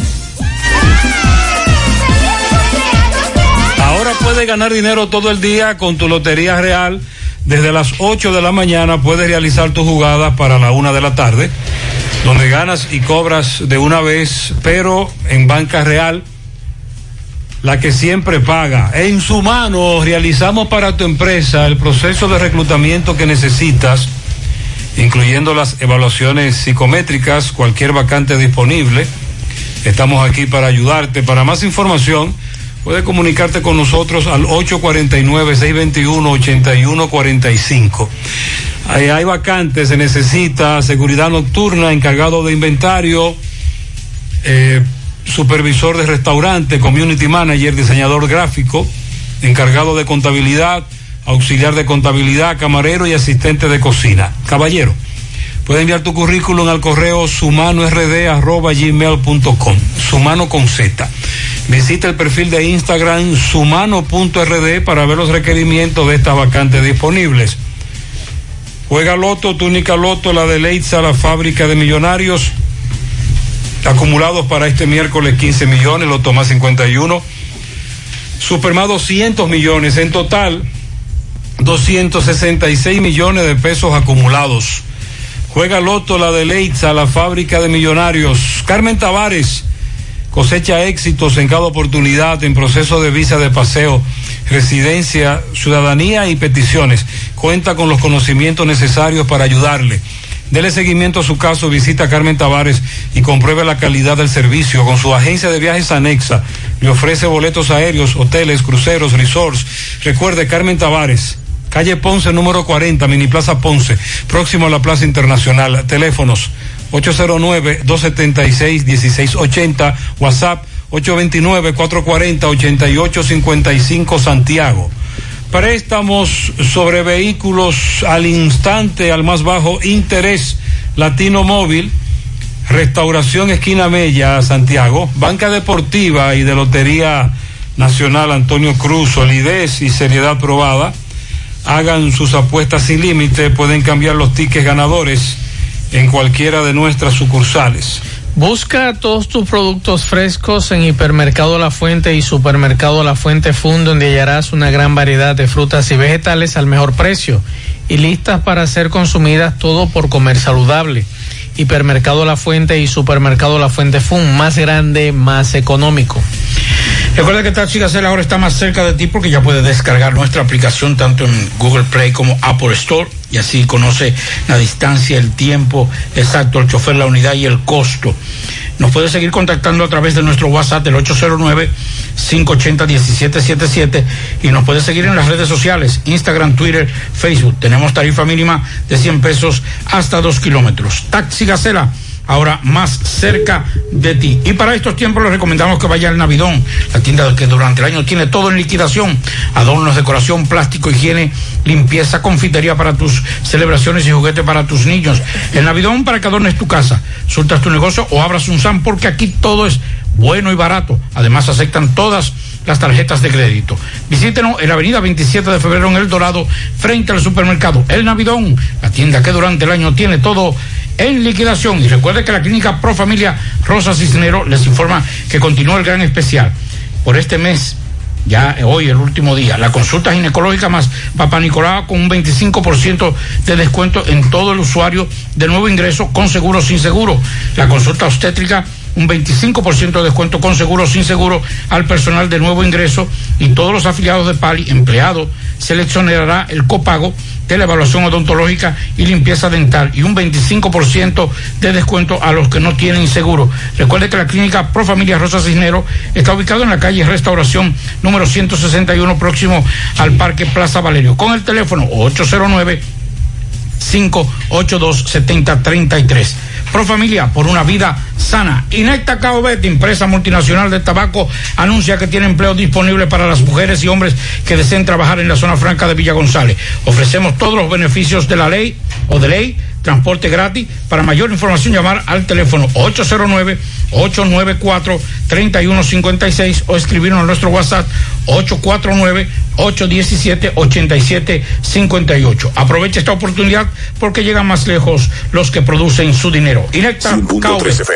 Ahora puedes ganar dinero todo el día con tu Lotería Real. Desde las 8 de la mañana puedes realizar tus jugadas para la 1 de la tarde, donde ganas y cobras de una vez, pero en banca real, la que siempre paga. En su mano realizamos para tu empresa el proceso de reclutamiento que necesitas, incluyendo las evaluaciones psicométricas, cualquier vacante disponible. Estamos aquí para ayudarte. Para más información, puedes comunicarte con nosotros al 849-621-8145. Ahí hay vacantes, se necesita seguridad nocturna, encargado de inventario, eh, supervisor de restaurante, community manager, diseñador gráfico, encargado de contabilidad, auxiliar de contabilidad, camarero y asistente de cocina. Caballero, puede enviar tu currículum al correo sumanord@gmail.com, sumano con Z. Visita el perfil de Instagram sumano.rd para ver los requerimientos de estas vacantes disponibles. Juega Loto, túnica Loto, la de Leitza, la fábrica de millonarios. Acumulados para este miércoles 15 millones, Loto más 51. Supermás 200 millones. En total, 266 millones de pesos acumulados. Juega Loto, la de Leitza, la fábrica de millonarios. Carmen Tavares cosecha éxitos en cada oportunidad en proceso de visa de paseo, residencia, ciudadanía y peticiones. Cuenta con los conocimientos necesarios para ayudarle. Dele seguimiento a su caso, visita a Carmen Tavares y compruebe la calidad del servicio. Con su agencia de viajes anexa, le ofrece boletos aéreos, hoteles, cruceros, resorts. Recuerde, Carmen Tavares, calle Ponce, número 40, Mini Plaza Ponce, próximo a la Plaza Internacional. Teléfonos 809-276-1680, WhatsApp 829-440-8855 Santiago. Préstamos sobre vehículos al instante, al más bajo interés, Latino Móvil, Restauración Esquina Mella, Santiago, Banca Deportiva y de Lotería Nacional Antonio Cruz, solidez y seriedad probada. Hagan sus apuestas sin límite, pueden cambiar los tickets ganadores en cualquiera de nuestras sucursales. Busca todos tus productos frescos en Hipermercado La Fuente y Supermercado La Fuente Fund, donde hallarás una gran variedad de frutas y vegetales al mejor precio y listas para ser consumidas todo por comer saludable. Hipermercado La Fuente y Supermercado La Fuente Fund, más grande, más económico. Recuerda que Taxi Gacela ahora está más cerca de ti porque ya puedes descargar nuestra aplicación tanto en Google Play como Apple Store y así conoce la distancia, el tiempo exacto, el chofer, la unidad y el costo. Nos puede seguir contactando a través de nuestro WhatsApp del 809-580-1777 y nos puede seguir en las redes sociales, Instagram, Twitter, Facebook. Tenemos tarifa mínima de 100 pesos hasta 2 kilómetros. Taxi Gacela ahora más cerca de ti. Y para estos tiempos les recomendamos que vaya al Navidón, la tienda que durante el año tiene todo en liquidación, adornos, decoración, plástico, higiene, limpieza, confitería para tus celebraciones y juguetes para tus niños. El Navidón para que adornes tu casa, surtas tu negocio o abras un SAM porque aquí todo es bueno y barato. Además aceptan todas las tarjetas de crédito. Visítenos en la avenida 27 de febrero en El Dorado, frente al supermercado El Navidón, la tienda que durante el año tiene todo en liquidación. Y recuerde que la clínica Pro Familia Rosa Cisnero les informa que continúa el gran especial por este mes. Ya hoy, el último día, la consulta ginecológica más Papá Nicolau con un 25% de descuento en todo el usuario de nuevo ingreso con seguro sin seguro. La consulta obstétrica un 25% de descuento con seguro sin seguro al personal de nuevo ingreso y todos los afiliados de PALI, empleados, seleccionará el copago de la evaluación odontológica y limpieza dental y un 25% de descuento a los que no tienen seguro. Recuerde que la clínica Pro Familia Rosa Cisnero está ubicado en la calle Restauración número 161 próximo al Parque Plaza Valerio con el teléfono 809 582 7033. Pro Familia por una vida sana. Inecta Caobet, empresa multinacional de tabaco, anuncia que tiene empleo disponible para las mujeres y hombres que deseen trabajar en la zona franca de Villa González. Ofrecemos todos los beneficios de la ley o de ley, transporte gratis. Para mayor información, llamar al teléfono 809-894-3156 o escribirnos a nuestro WhatsApp 849-817-8758. Aproveche esta oportunidad porque llegan más lejos los que producen su dinero. Inecta. FM.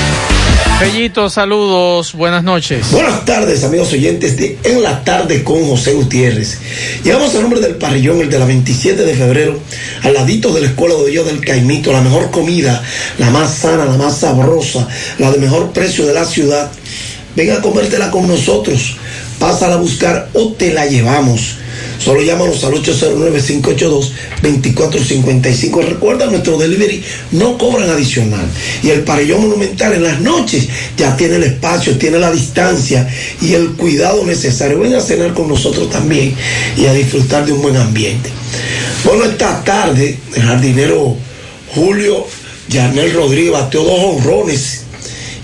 Bellito, saludos, buenas noches. Buenas tardes, amigos oyentes de En la Tarde con José Gutiérrez. Llegamos al nombre del parrillón, el de la 27 de febrero, al ladito de la Escuela de Yo del Caimito, la mejor comida, la más sana, la más sabrosa, la de mejor precio de la ciudad. Ven a comértela con nosotros, pásala a buscar o te la llevamos. Solo llámanos al 809-582-2455. Recuerda, nuestro delivery no cobran adicional. Y el parellón monumental en las noches ya tiene el espacio, tiene la distancia y el cuidado necesario. Ven a cenar con nosotros también y a disfrutar de un buen ambiente. Bueno, esta tarde el jardinero Julio Yarnel Rodríguez bateó dos honrones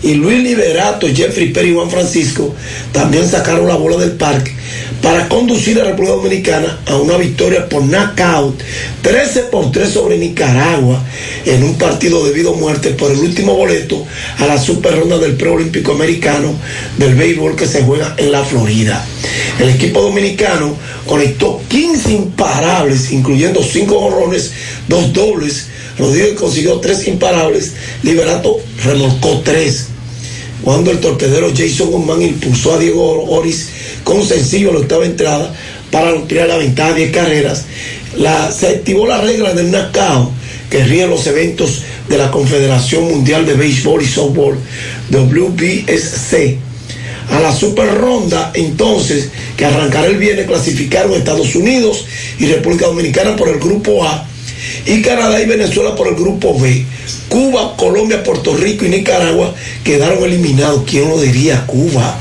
y Luis Liberato, Jeffrey Perry y Juan Francisco también sacaron la bola del parque para conducir a República Dominicana a una victoria por knockout 13 por 3 sobre Nicaragua en un partido de vida o muerte por el último boleto a la super ronda del preolímpico americano del béisbol que se juega en la Florida. El equipo dominicano conectó 15 imparables, incluyendo 5 honrones, 2 dobles. Rodríguez consiguió 3 imparables, Liberato remolcó 3 cuando el torpedero Jason Guzmán impulsó a Diego Oris con sencillo la octava entrada para ampliar la ventaja de 10 carreras. La, se activó la regla del knockout que rige los eventos de la Confederación Mundial de Béisbol y Softball, WBSC. A la super ronda, entonces, que arrancará el viernes, clasificaron Estados Unidos y República Dominicana por el grupo A y Canadá y Venezuela por el grupo B. Cuba, Colombia, Puerto Rico y Nicaragua quedaron eliminados. ¿Quién lo diría? Cuba.